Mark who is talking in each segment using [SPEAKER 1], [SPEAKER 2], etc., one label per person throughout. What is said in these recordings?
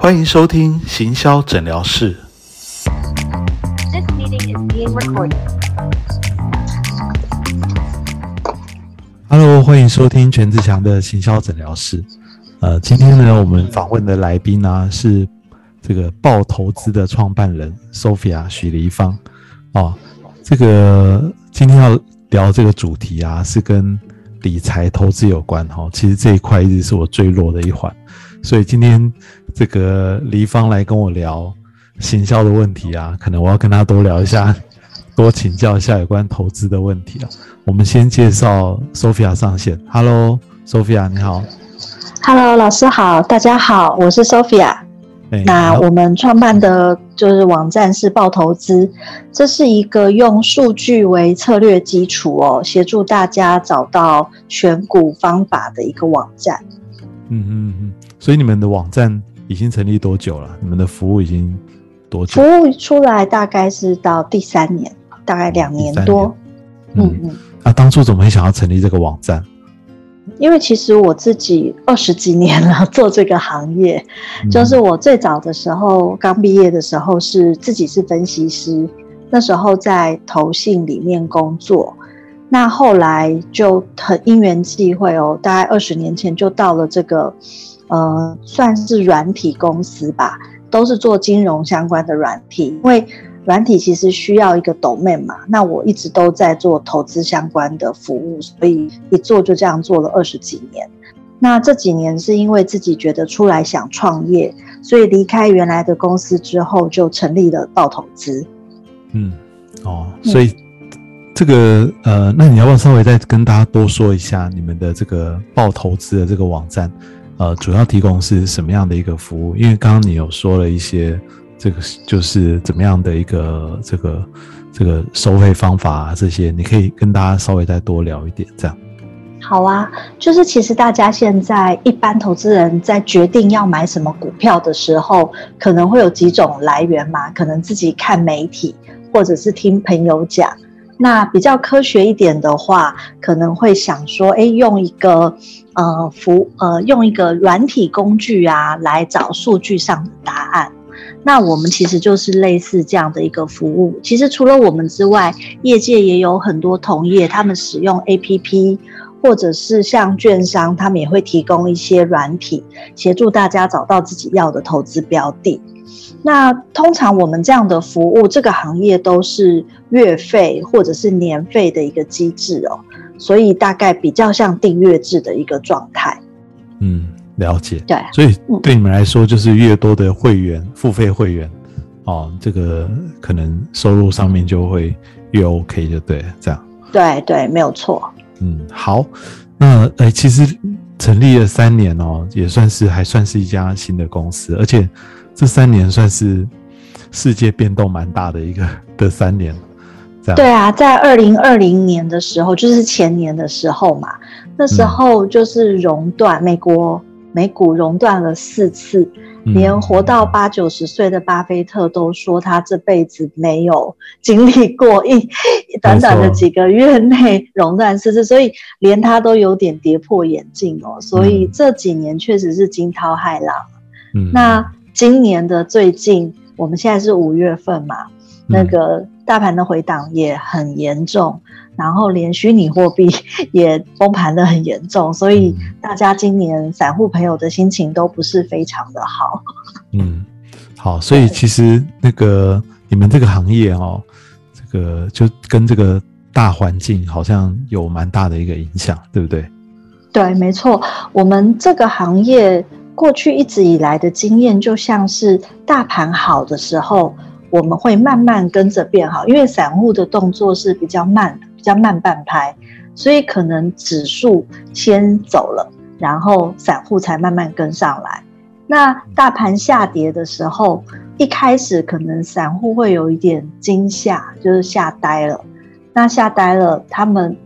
[SPEAKER 1] 欢迎收听行销诊疗室。
[SPEAKER 2] This meeting is being recorded.
[SPEAKER 1] Hello，欢迎收听全志强的行销诊疗室。呃，今天呢，我们访问的来宾呢、是这个报投资的创办人 Sophia 许黎芳。哦，这个今天要聊这个主题啊，是跟理财投资有关哈、哦。其实这一块一直是我最弱的一环，所以今天这个黎芳来跟我聊行销的问题啊，可能我要跟他多聊一下，多请教一下有关投资的问题啊。我们先介绍 Sophia 上线。Hello，Sophia，你好。
[SPEAKER 3] Hello，老师好，大家好，我是 Sophia。
[SPEAKER 1] 哎
[SPEAKER 3] 那我们创办的就是网站是报投资，这是一个用数据为策略基础哦，协助大家找到选股方法的一个网站。
[SPEAKER 1] 嗯嗯嗯，所以你们的网站已经成立多久了？你们的服务已经多久
[SPEAKER 3] 服？务出来大概是到第三年，大概两年多。嗯
[SPEAKER 1] 嗯，
[SPEAKER 3] 嗯，
[SPEAKER 1] 那、当初怎么会想要成立这个网站？
[SPEAKER 3] 因为其实我自己二十几年了做这个行业，
[SPEAKER 1] 嗯
[SPEAKER 3] 就是我最早的时候刚毕业的时候是自己是分析师，那时候在投信里面工作。那后来就很因缘际会哦，大概二十年前就到了这个，呃，算是软体公司吧，都是做金融相关的软体。因为软体其实需要一个 domain 嘛，那我一直都在做投资相关的服务，所以一做就这样做了二十几年。那这几年是因为自己觉得出来想创业，所以离开原来的公司之后，就成立了爆投资。
[SPEAKER 1] 嗯，哦，所以这个呃，那你要不要稍微再跟大家多说一下你们的这个爆投资的这个网站，呃，主要提供是什么样的一个服务？因为刚刚你有说了一些这个就是怎么样的一个这个这个收费方法啊，这些你可以跟大家稍微再多聊一点，这样。
[SPEAKER 3] 好啊，就是其实大家现在一般投资人在决定要买什么股票的时候，可能会有几种来源嘛，可能自己看媒体，或者是听朋友讲。那比较科学一点的话，可能会想说，哎，用一个呃服呃用一个软体工具啊，来找数据上的答案。那我们其实就是类似这样的一个服务。其实除了我们之外，业界也有很多同业，他们使用 APP。或者是像券商，他们也会提供一些软体，协助大家找到自己要的投资标的。那通常我们这样的服务，这个行业都是月费或者是年费的一个机制哦，所以大概比较像订阅制的一个状态。
[SPEAKER 1] 嗯，了解。
[SPEAKER 3] 对，
[SPEAKER 1] 所以
[SPEAKER 3] 嗯
[SPEAKER 1] 对你们来说，就是越多的会员、付费会员，哦，这个可能收入上面就会越 OK，就对，这样。
[SPEAKER 3] 对对，没有错。
[SPEAKER 1] 嗯，好，那呃，其实成立了三年哦，也算是还算是一家新的公司，而且这三年算是世界变动蛮大的一个 的三年。
[SPEAKER 3] 对啊，在二零二零年的时候，就是前年的时候嘛，那时候就是熔断，美国美股熔断了四次，
[SPEAKER 1] 嗯。
[SPEAKER 3] 连活到八九十岁的巴菲特都说他这辈子没有经历过一短短的几个月内熔断四次，所以连他都有点跌破眼镜哦。所以
[SPEAKER 1] 嗯。
[SPEAKER 3] 这几年确实是惊涛骇浪。
[SPEAKER 1] 嗯。
[SPEAKER 3] 那今年的最近，我们现在是五月份嘛，那个大盘的回档也很严重，然后连虚拟货币 也崩盘的很严重，所以
[SPEAKER 1] 嗯
[SPEAKER 3] 大家今年散户朋友的心情都不是非常的好。
[SPEAKER 1] 嗯，好，所以其实那个你们这个行业哦，这个就跟这个大环境好像有蛮大的一个影响，对不对？
[SPEAKER 3] 对，没错，我们这个行业过去一直以来的经验，就像是大盘好的时候，我们会慢慢跟着变好，因为散户的动作是比较慢的，比较慢半拍，所以可能指数先走了，然后散户才慢慢跟上来。那大盘下跌的时候，一开始可能散户会有一点惊吓，就是吓呆了。那吓呆了，他们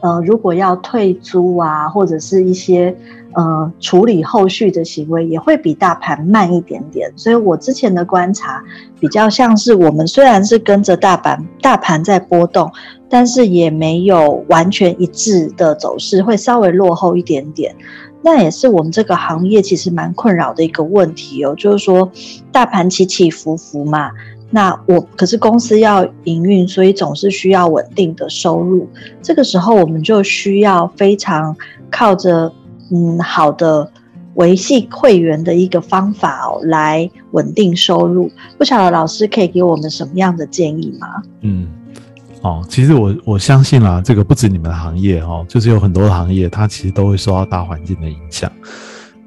[SPEAKER 3] 呃，如果要退租啊，或者是一些呃处理后续的行为，也会比大盘慢一点点。所以我之前的观察比较像是我们虽然是跟着大盘大盘在波动，但是也没有完全一致的走势，会稍微落后一点点。那也是我们这个行业其实蛮困扰的一个问题哦，就是说大盘起起伏伏嘛。那我可是公司要营运，所以总是需要稳定的收入。这个时候我们就需要非常靠着嗯好的维系会员的一个方法哦，来稳定收入。不晓得老师可以给我们什么样的建议吗？
[SPEAKER 1] 嗯，哦，其实我我相信啦，这个不止你们的行业哦，就是有很多的行业，它其实都会受到大环境的影响。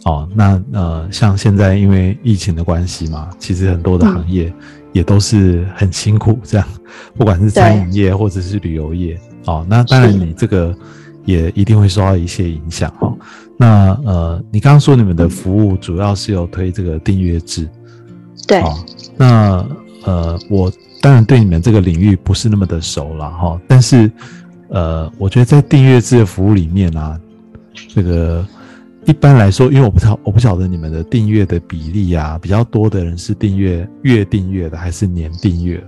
[SPEAKER 1] 哦，那呃，像现在因为疫情的关系嘛，其实很多的行业。也都是很辛苦，这样，不管是餐饮业或者是旅游业，哦，那当然你这个也一定会受到一些影响，哦。那呃，你刚刚说你们的服务主要是有推这个订阅制，
[SPEAKER 3] 对，
[SPEAKER 1] 那呃，我当然对你们这个领域不是那么的熟了，哈，但是呃，我觉得在订阅制的服务里面啊，这个。一般来说，因为我不知道我不晓得你们的订阅的比例啊，比较多的人是订阅月订阅的还是年订阅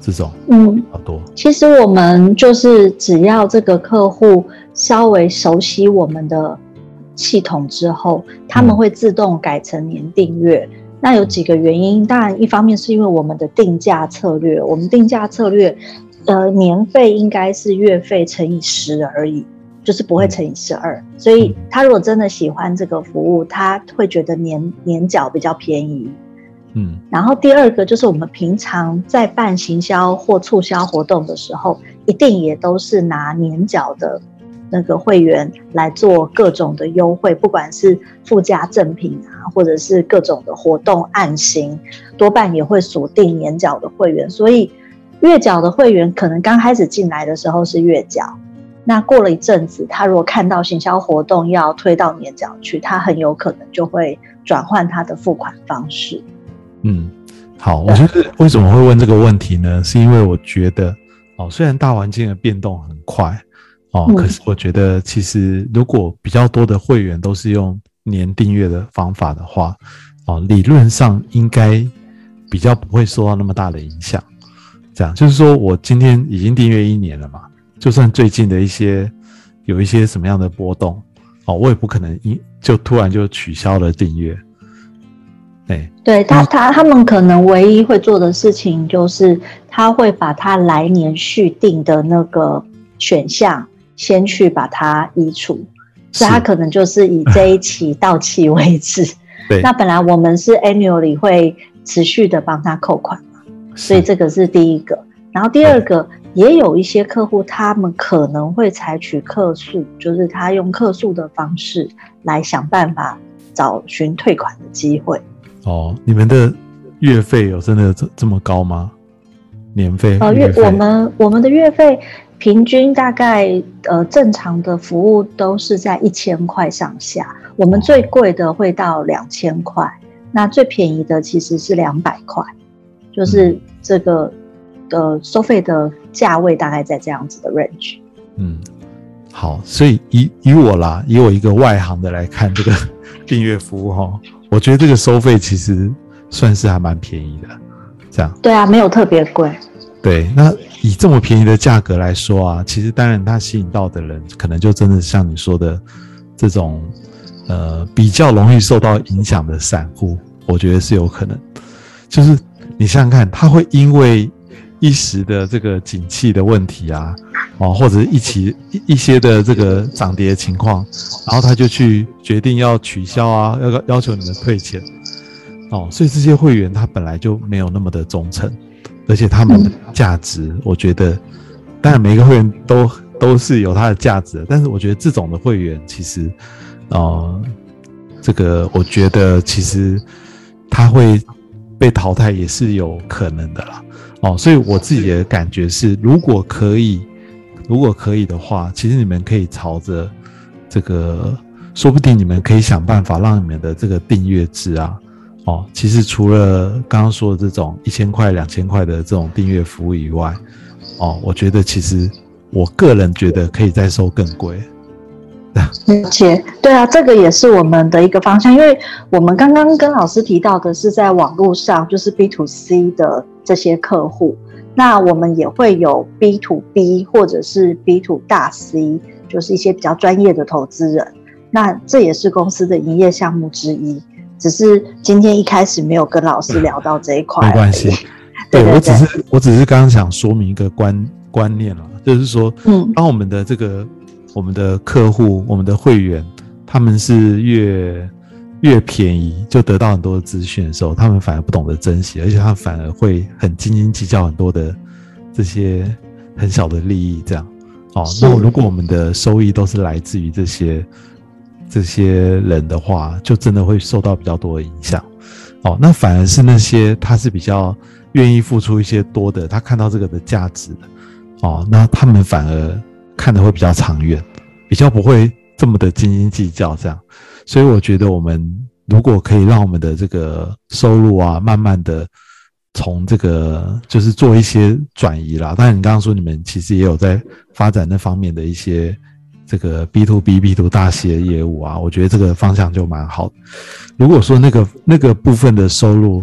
[SPEAKER 1] 这种？嗯，好多。
[SPEAKER 3] 其实我们就是只要这个客户稍微熟悉我们的系统之后，他们会自动改成年订阅。那有几个原因，当然一方面是因为我们的定价策略，我们定价策略，呃，年费应该是月费乘以十而已。就是不会乘以十二，所以他如果真的喜欢这个服务，他会觉得年年缴比较便宜。嗯，然后第二个就是我们平常在办行销或促销活动的时候，一定也都是拿年缴的那个会员来做各种的优惠，不管是附加赠品啊，或者是各种的活动案型，多半也会锁定年缴的会员。所以月缴的会员可能刚开始进来的时候是月缴。那过了一阵子，他如果看到行销活动要推到年缴去，他很有可能就会转换他的付款方式。
[SPEAKER 1] 嗯，好，我觉得为什么会问这个问题呢？是因为我觉得哦，虽然大环境的变动很快哦，可是我觉得其实如果比较多的会员都是用年订阅的方法的话，哦，理论上应该比较不会受到那么大的影响。这样就是说我今天已经订阅一年了嘛。就算最近的一些有一些什么样的波动，哦，我也不可能一就突然就取消了订阅。
[SPEAKER 3] 哎，对他他他们可能唯一会做的事情就是他会把他来年续订的那个选项先去把它移除，所以他可能就是以这一期到期为止。
[SPEAKER 1] 对，
[SPEAKER 3] 那本来我们是 annually 会持续的帮他扣款嘛，所以这个是第一个。然后第二个。也有一些客户，他们可能会采取客诉，就是他用客诉的方式来想办法找寻退款的机会。
[SPEAKER 1] 哦，你们的月费有真的这这么高吗？年费？
[SPEAKER 3] 呃，
[SPEAKER 1] 月
[SPEAKER 3] 我们我们的月费平均大概呃正常的服务都是在一千块上下，我们最贵的会到两千块，那最便宜的其实是两百块，就是这个。的收费的价位大概在这样子的 range。
[SPEAKER 1] 嗯，好，所以以以我啦，以我一个外行的来看这个订阅服务哈，我觉得这个收费其实算是还蛮便宜的。这样
[SPEAKER 3] 对啊，没有特别贵。
[SPEAKER 1] 对，那以这么便宜的价格来说啊，其实当然它吸引到的人，可能就真的像你说的这种呃比较容易受到影响的散户，我觉得是有可能。就是你想想看，他会因为一时的这个景气的问题啊，哦，或者一起一一些的这个涨跌情况，然后他就去决定要取消啊，要要求你们退钱，哦，所以这些会员他本来就没有那么的忠诚，而且他们的价值，我觉得，当然每个会员都都是有他的价值，但是我觉得这种的会员其实，哦，这个我觉得其实他会被淘汰也是有可能的啦。哦，所以我自己的感觉是，如果可以，如果可以的话，其实你们可以朝着这个，说不定你们可以想办法让你们的这个订阅制啊，哦，其实除了刚刚说的这种一千块、两千块的这种订阅服务以外，哦，我觉得其实我个人觉得可以再收更贵。
[SPEAKER 3] 而且，对啊，这个也是我们的一个方向，因为我们刚刚跟老师提到的是在网络上，就是 B to C 的这些客户，那我们也会有 B to B 或者是 B to 大 C，就是一些比较专业的投资人。那这也是公司的营业项目之一，只是今天一开始没有跟老师聊到这一块。
[SPEAKER 1] 没关系，
[SPEAKER 3] 对对
[SPEAKER 1] 我只是我只是刚刚想说明一个观观念了，就是说，
[SPEAKER 3] 嗯
[SPEAKER 1] 当我们的这个我们的客户、我们的会员，他们是越越便宜就得到很多的资讯的时候，他们反而不懂得珍惜，而且他们反而会很斤斤计较很多的这些很小的利益，这样。哦，那如果我们的收益都是来自于这些这些人的话，就真的会受到比较多的影响。哦，那反而是那些他是比较愿意付出一些多的，他看到这个的价值的，哦，那他们反而看的会比较长远，比较不会这么的斤斤计较这样。所以我觉得我们如果可以让我们的这个收入啊，慢慢的从这个就是做一些转移啦。当然，你刚刚说你们其实也有在发展那方面的一些这个 B to B、B to 大企业业务啊，我觉得这个方向就蛮好的。如果说那个那个部分的收入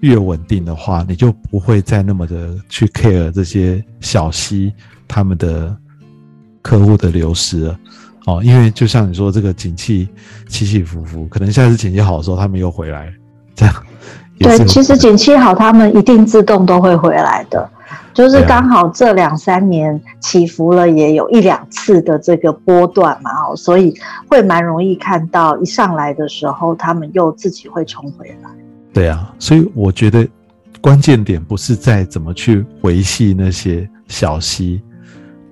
[SPEAKER 1] 越稳定的话，你就不会再那么的去 care 这些小息他们的客户的流失了。哦，因为就像你说，这个景气起起伏伏，可能下次景气好的时候，他们又回来，这样
[SPEAKER 3] 对，其实景气好，他们一定自动都会回来的。就是刚好这两三年起伏了，也有一两次的这个波段嘛，哦，所以会蛮容易看到一上来的时候，他们又自己会冲回来。
[SPEAKER 1] 对啊，所以我觉得关键点不是在怎么去维系那些小溪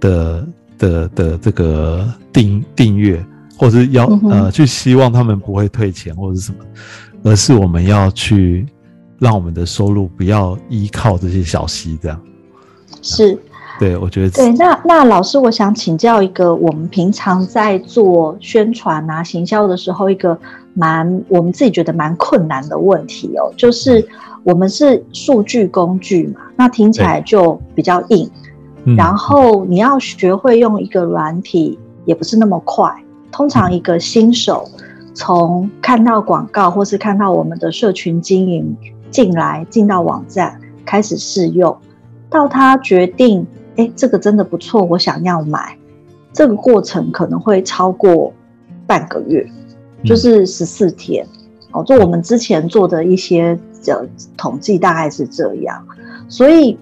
[SPEAKER 1] 的的的这个订订阅，或者是要、
[SPEAKER 3] 嗯
[SPEAKER 1] 呃去希望他们不会退钱或者是什么，而是我们要去让我们的收入不要依靠这些小溪，这样。
[SPEAKER 3] 是，
[SPEAKER 1] 对，我觉得
[SPEAKER 3] 对。那那老师，我想请教一个，我们平常在做宣传啊、行销的时候，一个蛮我们自己觉得蛮困难的问题哦，就是我们是数据工具嘛，那听起来就比较硬。
[SPEAKER 1] 嗯
[SPEAKER 3] 然后你要学会用一个软体，也不是那么快。通常一个新手从看到广告或是看到我们的社群经营进来，进到网站开始试用，到他决定，哎，这个真的不错，我想要买，这个过程可能会超过半个月，就是十四天。哦，就我们之前做的一些呃统计，大概是这样。所以，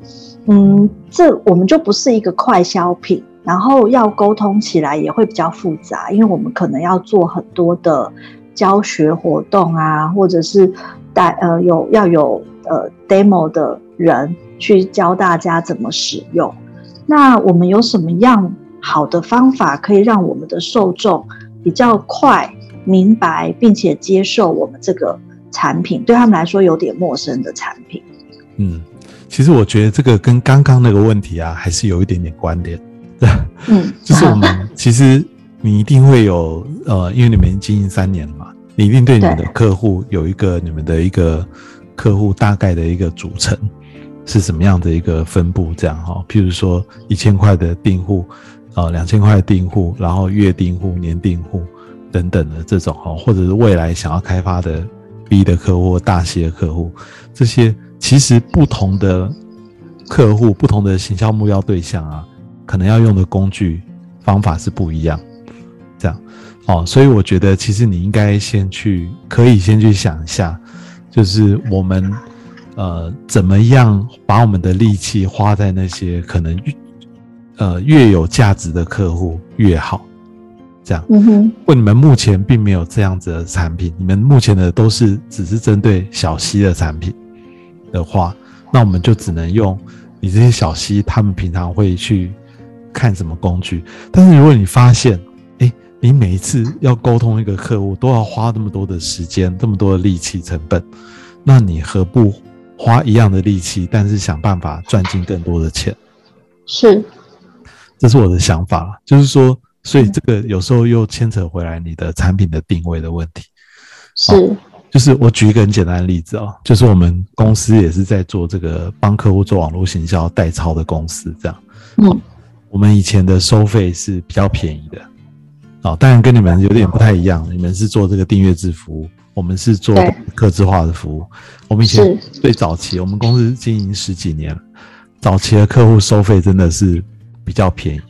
[SPEAKER 3] 嗯，这我们就不是一个快消品，然后要沟通起来也会比较复杂，因为我们可能要做很多的教学活动啊，或者是带呃有要有呃 demo 的人去教大家怎么使用。那我们有什么样好的方法可以让我们的受众比较快明白，并且接受我们这个产品？对他们来说有点陌生的产品。
[SPEAKER 1] 嗯，其实我觉得这个跟刚刚那个问题啊，还是有一点点关联。
[SPEAKER 3] 嗯，
[SPEAKER 1] 就是我们其实你一定会有呃，因为你们经营三年了嘛，你一定对你们的客户有一个你们的一个客户大概的一个组成是什么样的一个分布，这样哈、譬如说一千块的订户，呃，两千块的订户，然后月订户、年订户等等的这种哈，或者是未来想要开发的 B 的客户、大型的客户，这些其实不同的客户、不同的行销目标对象啊，可能要用的工具方法是不一样，这样。哦，所以我觉得其实你应该先去，可以先去想一下，就是我们呃怎么样把我们的力气花在那些可能越呃越有价值的客户越好，这样。
[SPEAKER 3] 嗯哼，
[SPEAKER 1] 如果你们目前并没有这样子的产品，你们目前的都是只是针对小溪的产品的话，那我们就只能用你这些小溪他们平常会去看什么工具。但是如果你发现，哎，你每一次要沟通一个客户都要花那么多的时间、这么多的力气成本，那你何不花一样的力气，但是想办法赚进更多的钱？
[SPEAKER 3] 是，
[SPEAKER 1] 这是我的想法，就是说，所以这个有时候又牵扯回来你的产品的定位的问题。
[SPEAKER 3] 是，
[SPEAKER 1] 就是我举一个很简单的例子哦，就是我们公司也是在做这个帮客户做网络行销代操的公司，这样。
[SPEAKER 3] 嗯，
[SPEAKER 1] 我们以前的收费是比较便宜的，哦，当然跟你们有点不太一样，你们是做这个订阅制服务，我们是做
[SPEAKER 3] 对
[SPEAKER 1] 客制化的服务。我们以前最早期，我们公司经营十几年了，早期的客户收费真的是比较便宜，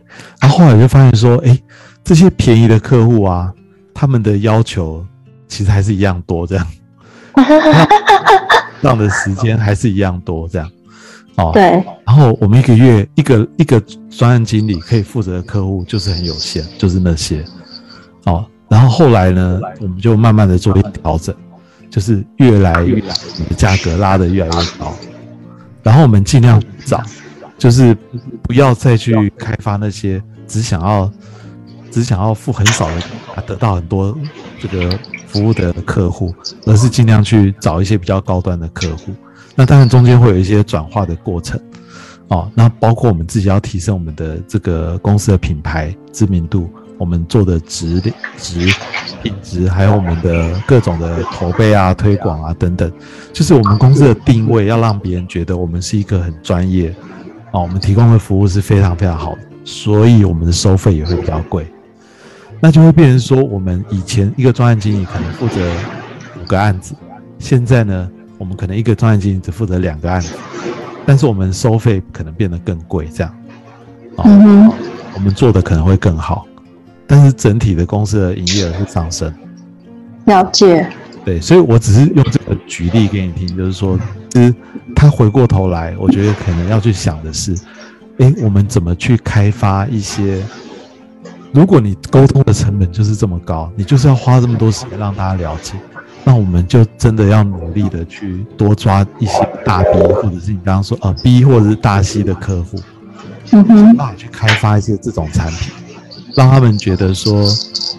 [SPEAKER 1] 然后后来就发现说，哎，这些便宜的客户啊，他们的要求其实还是一样多，这样 上的时间还是一样多，这样哦。
[SPEAKER 3] 对，
[SPEAKER 1] 然后我们一个月一个一个专案经理可以负责的客户就是很有限，就是那些哦。然后后来呢，我们就慢慢的做一调整，就是越来越价格拉得越来越高，然后我们尽量找，就是不要再去开发那些只想要只想要付很少的啊得到很多这个服务的客户，而是尽量去找一些比较高端的客户。那当然中间会有一些转化的过程。哦，那包括我们自己要提升我们的这个公司的品牌知名度，我们做的值值品质，还有我们的各种的口碑啊、推广啊等等，就是我们公司的定位要让别人觉得我们是一个很专业，哦，我们提供的服务是非常非常好的，所以我们的收费也会比较贵。那就会变成说，我们以前一个专案经理可能负责五个案子，现在呢，我们可能一个专案经理只负责两个案子。但是我们收费可能变得更贵，这样，哦，
[SPEAKER 3] 嗯哼，
[SPEAKER 1] 我们做的可能会更好，但是整体的公司的营业额是上升，
[SPEAKER 3] 了解，
[SPEAKER 1] 对，所以我只是用这个举例给你听，就是说，其实他回过头来，我觉得可能要去想的是，诶，我们怎么去开发一些，如果你沟通的成本就是这么高，你就是要花这么多时间让大家了解。那我们就真的要努力的去多抓一些大 B，或者是你刚刚说啊 B 或者是大 C 的客户，
[SPEAKER 3] 嗯哼，
[SPEAKER 1] 那去开发一些这种产品，让他们觉得说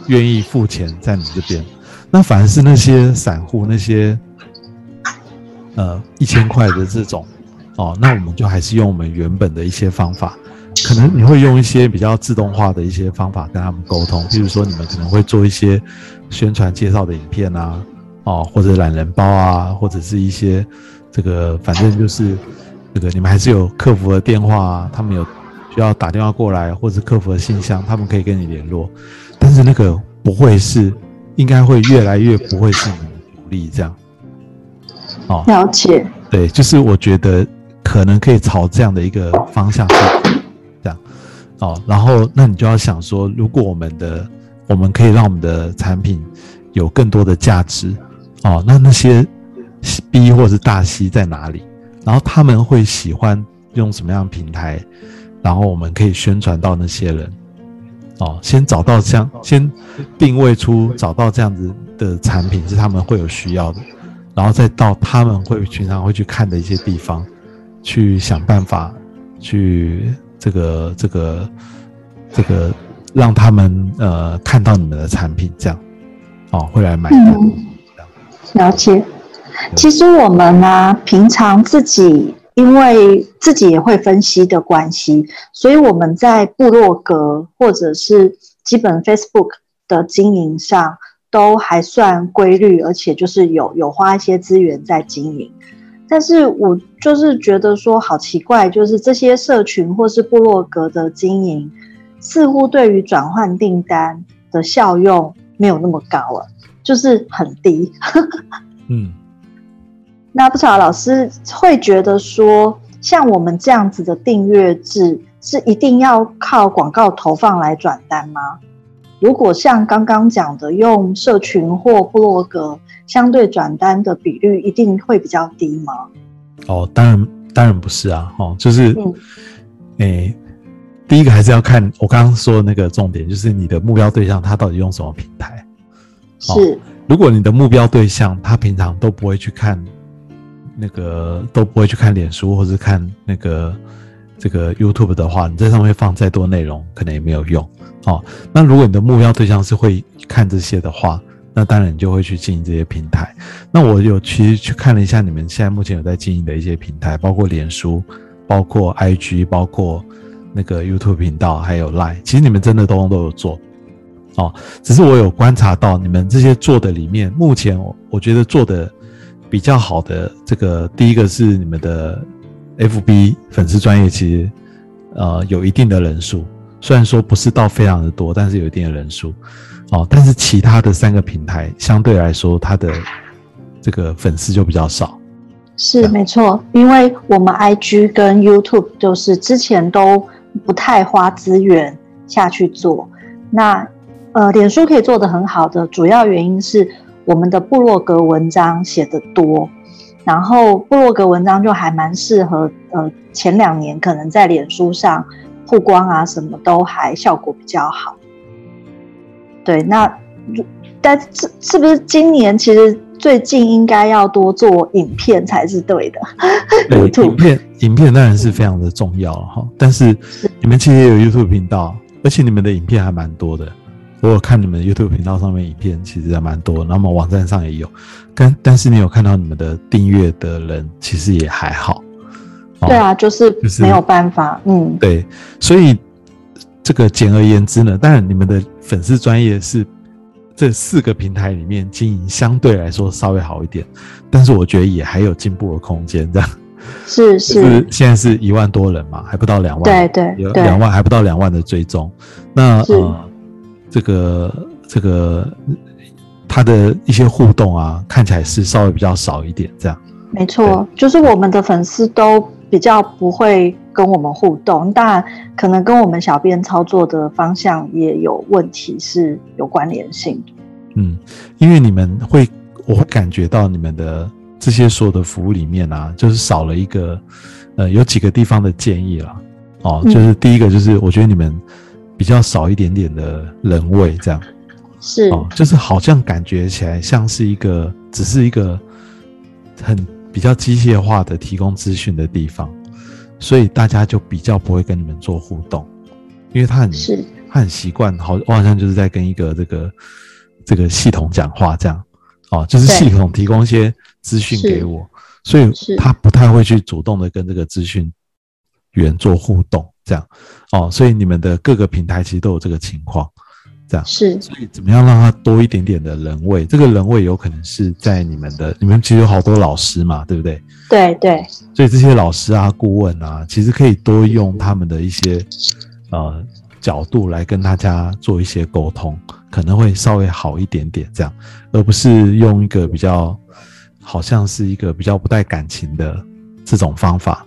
[SPEAKER 1] 愿意付钱在你这边。那反而是那些散户那些呃一千块的这种哦，那我们就还是用我们原本的一些方法，可能你会用一些比较自动化的一些方法跟他们沟通，比如说你们可能会做一些宣传介绍的影片啊。哦，或者懒人包啊，或者是一些这个，反正就是这个，你们还是有客服的电话啊，他们有需要打电话过来，或者客服的信箱，他们可以跟你联络。但是那个不会是，应该会越来越不会是你的主力这样。哦，
[SPEAKER 3] 了解，
[SPEAKER 1] 对，就是我觉得可能可以朝这样的一个方向去这样。哦，然后那你就要想说，如果我们的我们可以让我们的产品有更多的价值。哦，那那些 B 或是大 C 在哪里？然后他们会喜欢用什么样的平台？然后我们可以宣传到那些人。哦，先找到这样，先定位出找到这样子的产品是他们会有需要的，然后再到他们会平常会去看的一些地方，去想办法去这个这个这个让他们呃看到你们的产品，这样哦会来买单。
[SPEAKER 3] 了解，其实我们呢，平常自己因为自己也会分析的关系，所以我们在部落格或者是基本 Facebook 的经营上都还算规律，而且就是有有花一些资源在经营。但是我就是觉得说好奇怪，就是这些社群或是部落格的经营，似乎对于转换订单的效用没有那么高了。就是很低，
[SPEAKER 1] 嗯，
[SPEAKER 3] 那不少老师会觉得说，像我们这样子的订阅制是一定要靠广告投放来转单吗？如果像刚刚讲的，用社群或部落格，相对转单的比率一定会比较低吗？
[SPEAKER 1] 哦，当然，当然不是啊，哦，就是，诶，第一个还是要看我刚刚说的那个重点，就是你的目标对象他到底用什么平台。
[SPEAKER 3] 是，
[SPEAKER 1] 如果你的目标对象他平常都不会去看那个，都不会去看脸书或者看那个这个 YouTube 的话，你在上面放再多内容可能也没有用。哦，那如果你的目标对象是会看这些的话，那当然你就会去经营这些平台。那我有其实去看了一下你们现在目前有在经营的一些平台，包括脸书、包括 IG、包括那个 YouTube 频道，还有 Line，其实你们真的都都有做。哦，只是我有观察到你们这些做的里面，目前我我觉得做的比较好的这个，第一个是你们的 FB 粉丝专业，其实呃有一定的人数，虽然说不是到非常的多，但是有一定的人数。哦，但是其他的三个平台相对来说，它的这个粉丝就比较少。
[SPEAKER 3] 是没错，因为我们 IG 跟 YouTube 就是之前都不太花资源下去做，那。呃，脸书可以做得很好的主要原因是我们的部落格文章写的多，然后部落格文章就还蛮适合，呃，前两年可能在脸书上曝光啊，什么都还效果比较好。对，那但是是不是今年其实最近应该要多做影片才是对的？
[SPEAKER 1] 对影片影片当然是非常的重要了哈，但是你们其实也有 YouTube 频道，而且你们的影片还蛮多的。我有看你们 YouTube 频道上面影片，其实还蛮多，然后我们网站上也有，但但是你有看到你们的订阅的人其实也还好。哦。
[SPEAKER 3] 对啊，就是
[SPEAKER 1] 就是
[SPEAKER 3] 没有办法，嗯，
[SPEAKER 1] 对，所以这个简而言之呢，当然你们的粉丝专业是这四个平台里面经营相对来说稍微好一点，但是我觉得也还有进步的空间。这样，
[SPEAKER 3] 是，
[SPEAKER 1] 就是是现在是一万多人嘛，还不到两万，
[SPEAKER 3] 对对。
[SPEAKER 1] 两万还不到两万的追踪。那
[SPEAKER 3] 是。
[SPEAKER 1] 呃，这个这个他的一些互动啊，看起来是稍微比较少一点，这样。
[SPEAKER 3] 没错，就是我们的粉丝都比较不会跟我们互动，当然可能跟我们小编操作的方向也有问题，是有关联性的。
[SPEAKER 1] 嗯，因为你们会，我会感觉到你们的这些所有的服务里面啊，就是少了一个，呃，有几个地方的建议了。哦，
[SPEAKER 3] 嗯
[SPEAKER 1] 就是第一个就是我觉得你们比较少一点点的人味，这样。
[SPEAKER 3] 是，
[SPEAKER 1] 哦，就是好像感觉起来像是一个，只是一个很比较机械化的提供资讯的地方，所以大家就比较不会跟你们做互动，因为他很
[SPEAKER 3] 是，
[SPEAKER 1] 他很习惯，好，我好像就是在跟一个这个这个系统讲话这样，哦，就是系统提供一些资讯给我，所以他不太会去主动的跟这个资讯员做互动，这样，哦，所以你们的各个平台其实都有这个情况，这样，
[SPEAKER 3] 是，
[SPEAKER 1] 所以怎么样让它多一点点的人味？这个人味有可能是在你们的，你们其实有好多老师嘛，对不对？
[SPEAKER 3] 对对，
[SPEAKER 1] 所以这些老师啊、顾问啊，其实可以多用他们的一些呃角度来跟大家做一些沟通，可能会稍微好一点点，这样，而不是用一个比较好像是一个比较不带感情的这种方法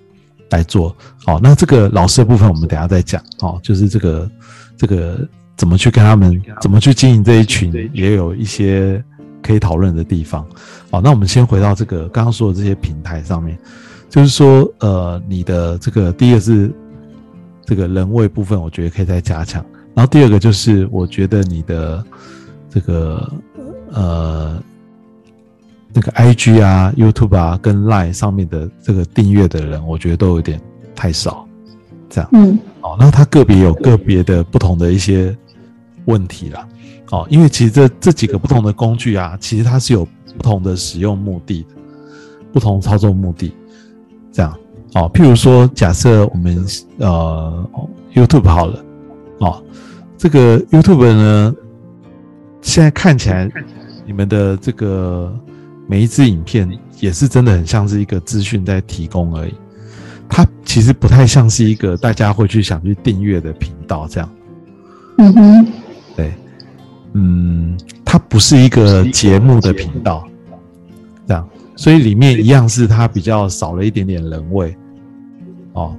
[SPEAKER 1] 来做。好，那这个老师的部分我们等一下再讲。哦，就是这个这个怎么去跟他们，怎么去经营这一群，也有一些可以讨论的地方。好，那我们先回到这个刚刚说的这些平台上面，就是说，呃，你的这个第一个是这个人味部分，我觉得可以再加强。然后第二个就是，我觉得你的这个呃那个 IG 啊、YouTube 啊跟 Line 上面的这个订阅的人，我觉得都有点太少。这样
[SPEAKER 3] 嗯，
[SPEAKER 1] 哦，那它个别有个别的不同的一些问题啦。哦，因为其实这这几个不同的工具啊，其实它是有不同的使用目的的，不同操作目的。这样哦，譬如说，假设我们呃 YouTube 好了，哦，这个 YouTube 呢，现在看起来你们的这个每一支影片也是真的很像是一个资讯在提供而已，它其实不太像是一个大家会去想去订阅的频道这样。
[SPEAKER 3] 嗯哼，
[SPEAKER 1] 对，嗯，它不是一个节目的频道，这样，所以里面一样是它比较少了一点点人味，哦，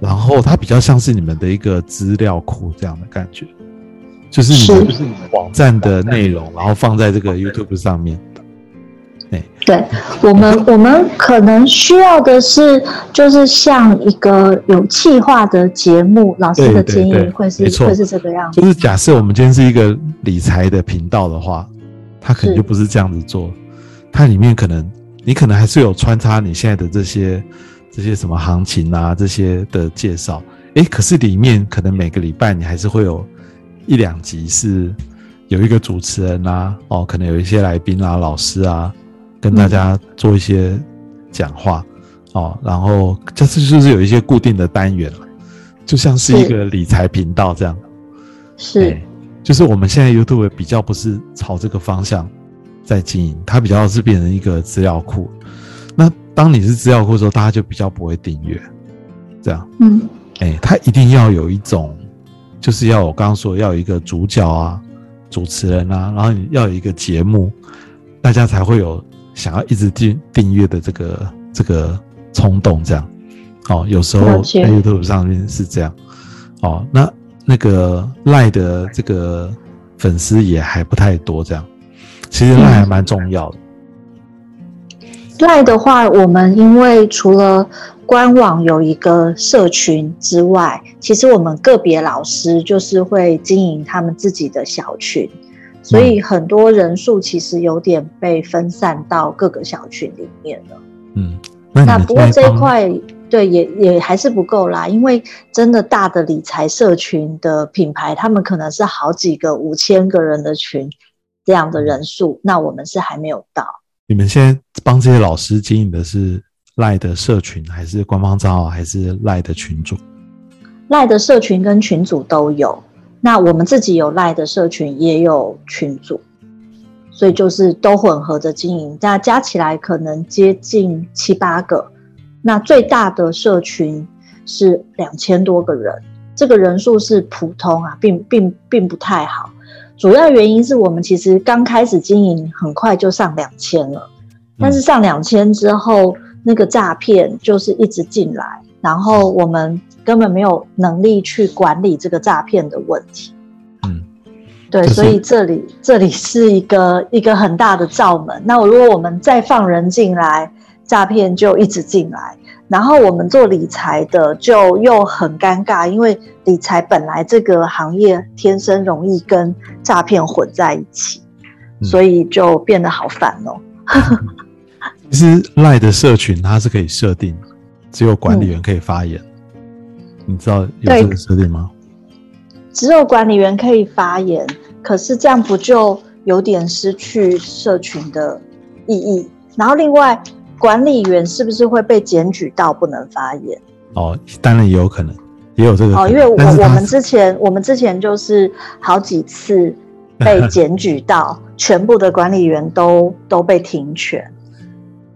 [SPEAKER 1] 然后它比较像是你们的一个资料库这样的感觉，就是你们
[SPEAKER 3] 是。
[SPEAKER 1] 网站的内容，然后放在这个 YouTube 上面，
[SPEAKER 3] 对我们，我们可能需要的是，就是像一个有气化的节目，老师的建议会是会是这个样子。
[SPEAKER 1] 就是假设我们今天是一个理财的频道的话，它可能就不是这样子做，它里面可能你可能还是有穿插你现在的这些这些什么行情啊这些的介绍，诶，可是里面可能每个礼拜你还是会有一两集是有一个主持人啊，哦，可能有一些来宾啊、老师啊，跟大家做一些讲话，哦，然后这次就是有一些固定的单元了，就像是一个理财频道这样。
[SPEAKER 3] 是
[SPEAKER 1] 对，就是我们现在 YouTube 比较不是朝这个方向在经营，它比较是变成一个资料库。那当你是资料库的时候，大家就比较不会订阅，这样，
[SPEAKER 3] 嗯，
[SPEAKER 1] 哎、它一定要有一种，就是要我刚刚说要有一个主角啊、主持人啊，然后你要有一个节目，大家才会有想要一直订订阅的这个这个冲动，这样。哦，有时候在 YouTube 上面是这样。哦，那那个赖的这个粉丝也还不太多，这样其实那还蛮重要的。
[SPEAKER 3] 赖的话，我们因为除了官网有一个社群之外，其实我们个别老师就是会经营他们自己的小群，所以很多人数其实有点被分散到各个小群里面了。
[SPEAKER 1] 嗯，那
[SPEAKER 3] 那不过这一
[SPEAKER 1] 帮
[SPEAKER 3] 块对也也还是不够啦，因为真的大的理财社群的品牌，他们可能是好几个五千个人的群这样的人数，那我们是还没有到。
[SPEAKER 1] 你们现在帮这些老师经营的是赖的社群，还是官方账号，还是赖的群主？
[SPEAKER 3] 赖的社群跟群组都有，那我们自己有赖的社群，也有群组，所以就是都混合着经营，那加起来可能接近七八个。那最大的社群是两千多个人，这个人数是普通啊，并并并不太好。主要原因是我们其实刚开始经营，很快就上两千了，但是上两千之后，那个诈骗就是一直进来，然后我们根本没有能力去管理这个诈骗的问题。
[SPEAKER 1] 嗯，
[SPEAKER 3] 对，所以这里这里是一个一个很大的罩门。那如果我们再放人进来，诈骗就一直进来。然后我们做理财的就又很尴尬，因为理财本来这个行业天生容易跟诈骗混在一起，
[SPEAKER 1] 嗯
[SPEAKER 3] 所以就变得好烦哦。
[SPEAKER 1] 其实赖的社群它是可以设定，只有管理员可以发言。你知道有
[SPEAKER 3] 对
[SPEAKER 1] 这个设定吗？
[SPEAKER 3] 只有管理员可以发言，可是这样不就有点失去社群的意义？然后另外，管理员是不是会被检举到不能发言？
[SPEAKER 1] 哦，当然也有可能，也有这个
[SPEAKER 3] 哦，因为我我们之前我们之前就是好几次被检举到，全部的管理员都都被停权。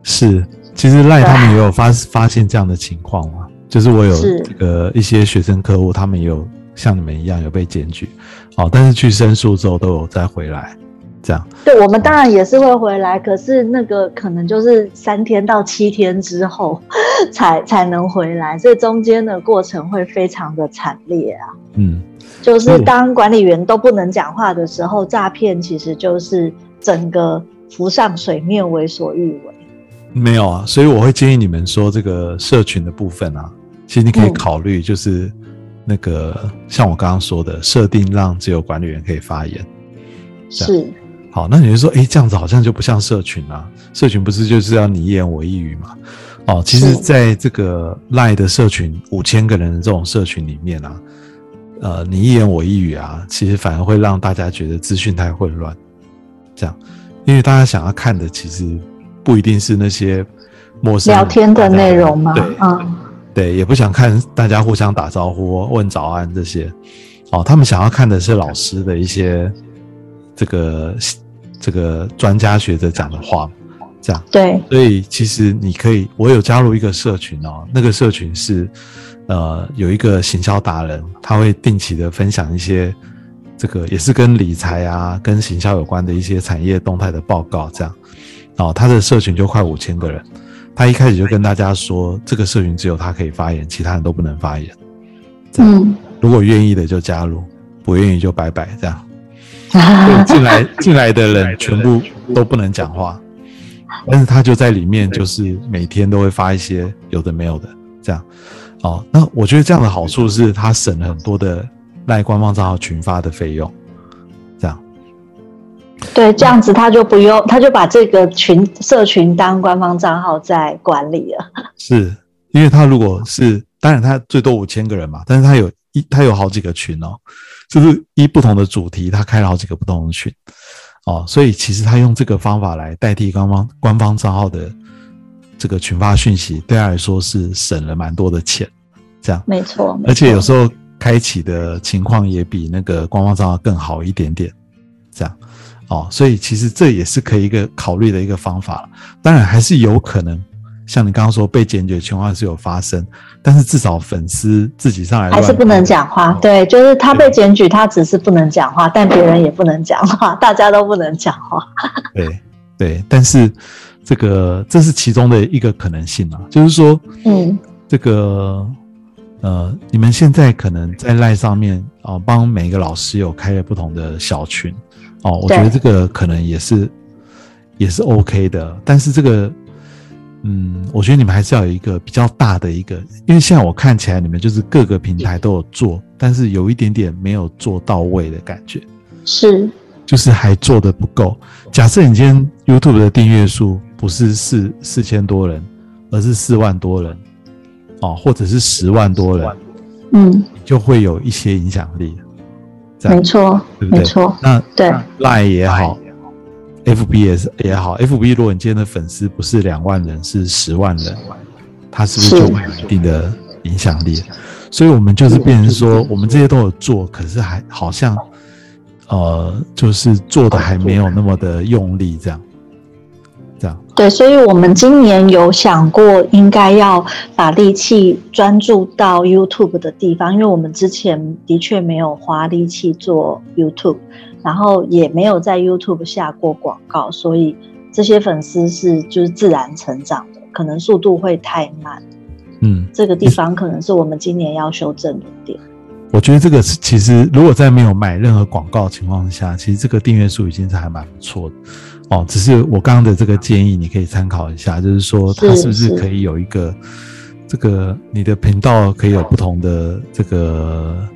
[SPEAKER 1] 是，其实赖他们也有发发现这样的情况嘛，就是我有
[SPEAKER 3] 是。
[SPEAKER 1] 这个一些学生客户，他们也有像你们一样有被检举，哦，但是去申诉之后都有再回来，这样，
[SPEAKER 3] 对我们当然也是会回来，可是那个可能就是三天到七天之后才 才能回来，所以中间的过程会非常的惨烈啊。
[SPEAKER 1] 嗯，
[SPEAKER 3] 就是当管理员都不能讲话的时候，诈骗其实就是整个浮上水面，为所欲为。
[SPEAKER 1] 没有啊，所以我会建议你们说这个社群的部分啊，其实你可以
[SPEAKER 3] 嗯
[SPEAKER 1] 考虑就是那个、像我刚刚说的设定，让只有管理员可以发言。
[SPEAKER 3] 是，
[SPEAKER 1] 好，那你就说，诶，这样子好像就不像社群啊，社群不是就是要你一言我一语嘛？哦，其实在这个赖的社群五千个人的这种社群里面啊，呃，你一言我一语啊，其实反而会让大家觉得资讯太混乱，这样，因为大家想要看的其实不一定是那些陌生
[SPEAKER 3] 聊天的内容嘛？
[SPEAKER 1] 对，
[SPEAKER 3] 嗯，
[SPEAKER 1] 对，也不想看大家互相打招呼、问早安这些，哦，他们想要看的是老师的一些这个这个专家学者讲的话，这样。
[SPEAKER 3] 对，
[SPEAKER 1] 所以其实你可以，我有加入一个社群哦，那个社群是呃有一个行销达人，他会定期的分享一些这个也是跟理财啊、跟行销有关的一些产业动态的报告，这样。哦，他的社群就快五千个人，他一开始就跟大家说，这个社群只有他可以发言，其他人都不能发言。这样，
[SPEAKER 3] 嗯，
[SPEAKER 1] 如果愿意的就加入，不愿意就拜拜，这样。进来进来的人全部都不能讲话，但是他就在里面，就是每天都会发一些有的没有的这样。哦，那我觉得这样的好处是，他省了很多的赖官方账号群发的费用。
[SPEAKER 3] 对，这样子他就不用，他就把这个群社群当官方账号在管理了。
[SPEAKER 1] 是因为他如果是，当然他最多五千个人嘛，但是他有一他有好几个群哦，就是一不同的主题，他开了好几个不同的群哦，所以其实他用这个方法来代替官方官方账号的这个群发讯息，对他来说是省了蛮多的钱，这样，
[SPEAKER 3] 没错，
[SPEAKER 1] 而且有时候开启的情况也比那个官方账号更好一点点，这样。哦，所以其实这也是可以一个考虑的一个方法了。当然还是有可能，像你刚刚说被检举的情况是有发生，但是至少粉丝自己上来
[SPEAKER 3] 还是不能讲话。
[SPEAKER 1] 哦
[SPEAKER 3] 对，就是他被检举，他只是不能讲话，但别人也不能讲话，大家都不能讲话。
[SPEAKER 1] 对对，但是这个这是其中的一个可能性啊，就是说
[SPEAKER 3] 嗯，
[SPEAKER 1] 这个呃，你们现在可能在赖上面啊，帮每一个老师有开了不同的小群哦，我觉得这个可能也是也是 OK 的，但是这个。嗯，我觉得你们还是要有一个比较大的一个，因为现在我看起来你们就是各个平台都有做，但是有一点点没有做到位的感觉。
[SPEAKER 3] 是
[SPEAKER 1] 就是还做的不够。假设你今天 YouTube 的订阅数不是四四千多人，而是四万多人，哦，或者是十万多人，
[SPEAKER 3] 嗯，
[SPEAKER 1] 就会有一些影响力。
[SPEAKER 3] 没错，
[SPEAKER 1] 对不对？
[SPEAKER 3] 没错，
[SPEAKER 1] 那
[SPEAKER 3] 对。
[SPEAKER 1] Line 也好，FB 也是也好，FB 如果你今天的粉丝不是两万人，是十万人，它是不是
[SPEAKER 3] 是
[SPEAKER 1] 就会有一定的影响力？所以我们就是变成说，我们这些都有做，可是还好像呃，就是做的还没有那么的用力，这样，这样，
[SPEAKER 3] 对，所以我们今年有想过，应该要把力气专注到 YouTube 的地方，因为我们之前的确没有花力气做 YouTube，然后也没有在 YouTube 下过广告，所以这些粉丝是就是自然成长的，可能速度会太慢。
[SPEAKER 1] 嗯。
[SPEAKER 3] 这个地方可能是我们今年要修正的点。
[SPEAKER 1] 我觉得这个是其实，如果在没有买任何广告的情况下，其实这个订阅数已经是还蛮不错的哦。只是我刚刚的这个建议，你可以参考一下，就是说它是不是
[SPEAKER 3] 是
[SPEAKER 1] 可以有一个这个你的频道可以有不同的这个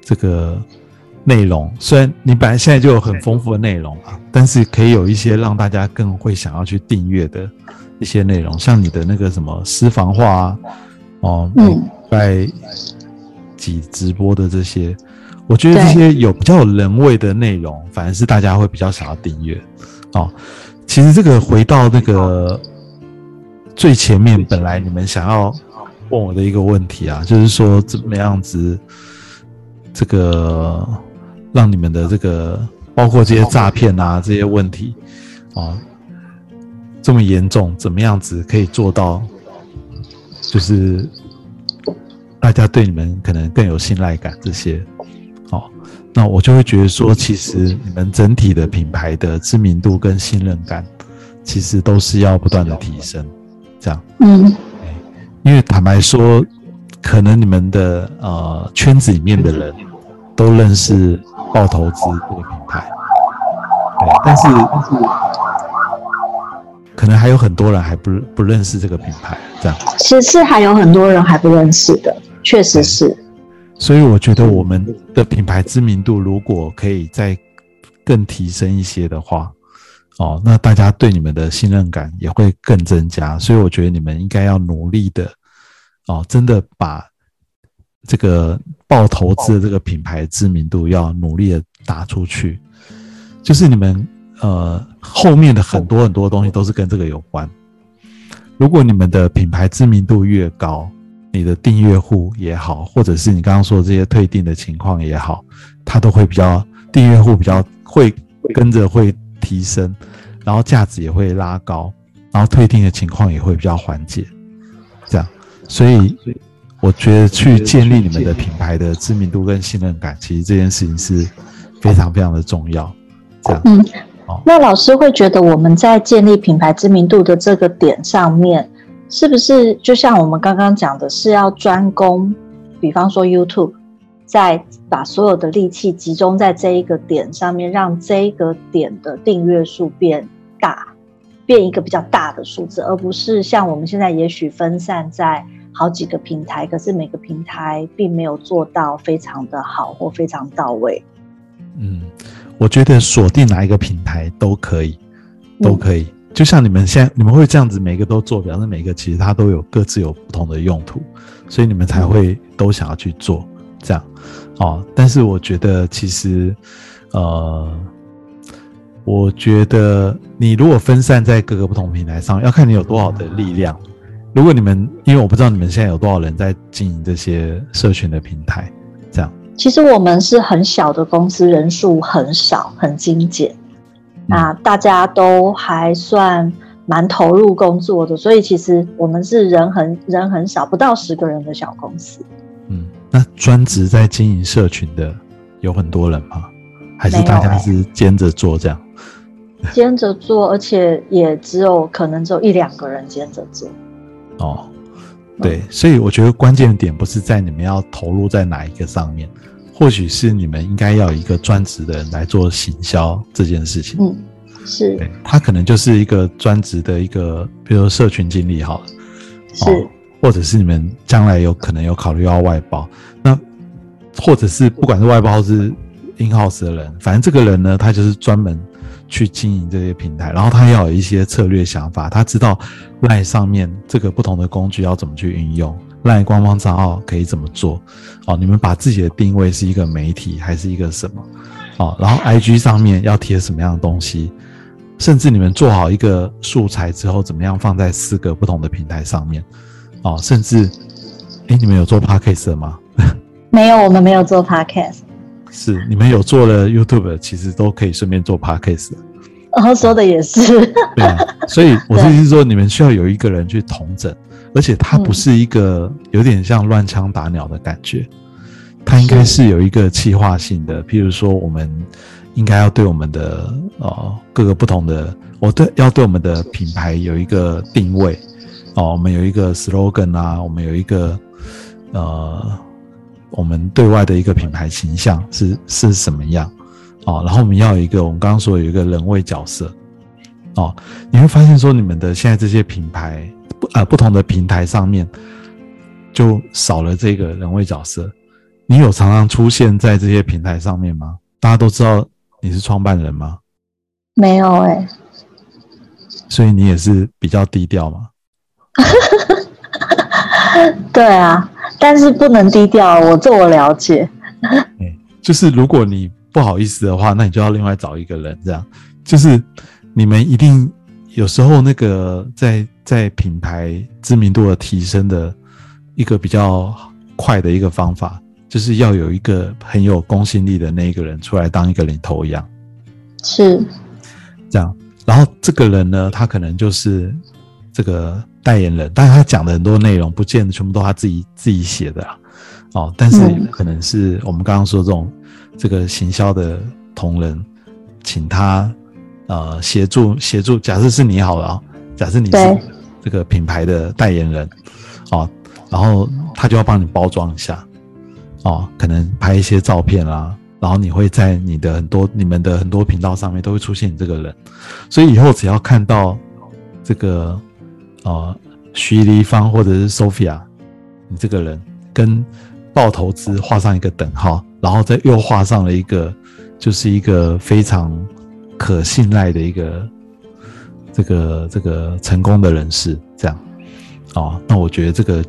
[SPEAKER 1] 这个内容。虽然你本来现在就有很丰富的内容啊，但是可以有一些让大家更会想要去订阅的一些内容，像你的那个什么私房话啊，哦，拜几直播的这些，我觉得这些有比较有人味的内容，反而是大家会比较想要订阅。哦，其实这个回到那个最前面，本来你们想要问我的一个问题啊，就是说怎么样子这个让你们的这个包括这些诈骗啊这些问题啊这么严重，怎么样子可以做到就是大家对你们可能更有信赖感这些，哦，那我就会觉得说，其实你们整体的品牌的知名度跟信任感，其实都是要不断的提升，这样。
[SPEAKER 3] 嗯，
[SPEAKER 1] 因为坦白说，可能你们的呃圈子里面的人都认识爆投资这个品牌，对，但是可能还有很多人还不不认识这个品牌，这样。
[SPEAKER 3] 其实是还有很多人还不认识的，确实是。
[SPEAKER 1] 所以我觉得我们的品牌知名度如果可以再更提升一些的话，哦，那大家对你们的信任感也会更增加。所以我觉得你们应该要努力的，哦，真的把这个爆投资的这个品牌知名度要努力的打出去。就是你们呃后面的很多很多东西都是跟这个有关。如果你们的品牌知名度越高，你的订阅户也好，或者是你刚刚说的这些退订的情况也好，它都会比较订阅户比较会跟着会提升，然后价值也会拉高，然后退订的情况也会比较缓解，这样，所以我觉得去建立你们的品牌的知名度跟信任感，其实这件事情是非常非常的重要，这样，
[SPEAKER 3] 嗯。
[SPEAKER 1] 哦，
[SPEAKER 3] 那老师会觉得我们在建立品牌知名度的这个点上面，是不是就像我们刚刚讲的，是要专攻，比方说 YouTube，在把所有的力气集中在这一个点上面，让这一个点的订阅数变大，变一个比较大的数字，而不是像我们现在也许分散在好几个平台，可是每个平台并没有做到非常的好或非常到位。
[SPEAKER 1] 嗯，我觉得锁定哪一个平台都可以，都可以。就像你们现在，你们会这样子，每个都做，表示每个其实它都有各自有不同的用途，所以你们才会都想要去做这样。哦，但是我觉得其实，呃，我觉得你如果分散在各个不同平台上，要看你有多少的力量。如果你们，因为我不知道你们现在有多少人在经营这些社群的平台，这样。
[SPEAKER 3] 其实我们是很小的公司，人数很少，很精简。那大家都还算蛮投入工作的，所以其实我们是人很人很少，不到十个人的小公司。
[SPEAKER 1] 嗯，那专职在经营社群的有很多人吗？还是大家是兼着做这样？
[SPEAKER 3] 兼着做，而且也只有可能只有一两个人兼着做。
[SPEAKER 1] 哦，对，所以我觉得关键点不是在你们要投入在哪一个上面，或许是你们应该要一个专职的人来做行销这件事情。
[SPEAKER 3] 嗯，是。
[SPEAKER 1] 对，他可能就是一个专职的一个，比如说社群经理好了，
[SPEAKER 3] 是，
[SPEAKER 1] 或者是你们将来有可能有考虑要外包，那或者是不管是外包或是 in house 的人，反正这个人呢，他就是专门去经营这些平台，然后他要有一些策略想法，他知道 LINE 上面这个不同的工具要怎么去运用，LINE 官方账号可以怎么做，哦，你们把自己的定位是一个媒体还是一个什么，哦，然后 IG 上面要贴什么样的东西，甚至你们做好一个素材之后，怎么样放在四个不同的平台上面，哦，甚至，哎，你们有做 Podcast 吗？
[SPEAKER 3] 没有，我们没有做 podcast。
[SPEAKER 1] 是，你们有做了 YouTube，其实都可以顺便做 Podcast 的。
[SPEAKER 3] 然后说的也是，
[SPEAKER 1] 对啊，所以我的意思是说，你们需要有一个人去统整，而且他不是一个有点像乱枪打鸟的感觉，他应该是有一个计划性的。譬如说，我们应该要对我们的呃各个不同的，我对要对我们的品牌有一个定位哦，我们有一个 slogan 啊，我们有一个呃，我们对外的一个品牌形象是是什么样。哦，然后我们要有一个，我们刚刚说有一个人位角色，哦，你会发现说你们的现在这些品牌不呃不同的平台上面，就少了这个人位角色。你有常常出现在这些平台上面吗？大家都知道你是创办人吗？
[SPEAKER 3] 没有哎、
[SPEAKER 1] 所以你也是比较低调嘛。
[SPEAKER 3] 对啊，但是不能低调，我这我了解。
[SPEAKER 1] 就是如果你不好意思的话，那你就要另外找一个人，这样。就是你们一定有时候那个在在品牌知名度的提升的一个比较快的一个方法，就是要有一个很有公信力的那一个人出来当一个领头羊，
[SPEAKER 3] 是，
[SPEAKER 1] 这样。然后这个人呢，他可能就是这个代言人，但是他讲的很多内容不见得全部都他自己自己写的啊哦，但是
[SPEAKER 3] 嗯。
[SPEAKER 1] 可能是我们刚刚说这种这个行销的同仁，请他呃协助协助，假设是你好了啊，假设你是这个品牌的代言人哦，然后他就要帮你包装一下哦，可能拍一些照片啦，然后你会在你的很多你们的很多频道上面都会出现你这个人，所以以后只要看到这个呃徐黎芳或者是 Sophia，你这个人跟爆投资画上一个等号，然后再又画上了一个就是一个非常可信赖的一个这个这个成功的人士，这样哦，那我觉得这个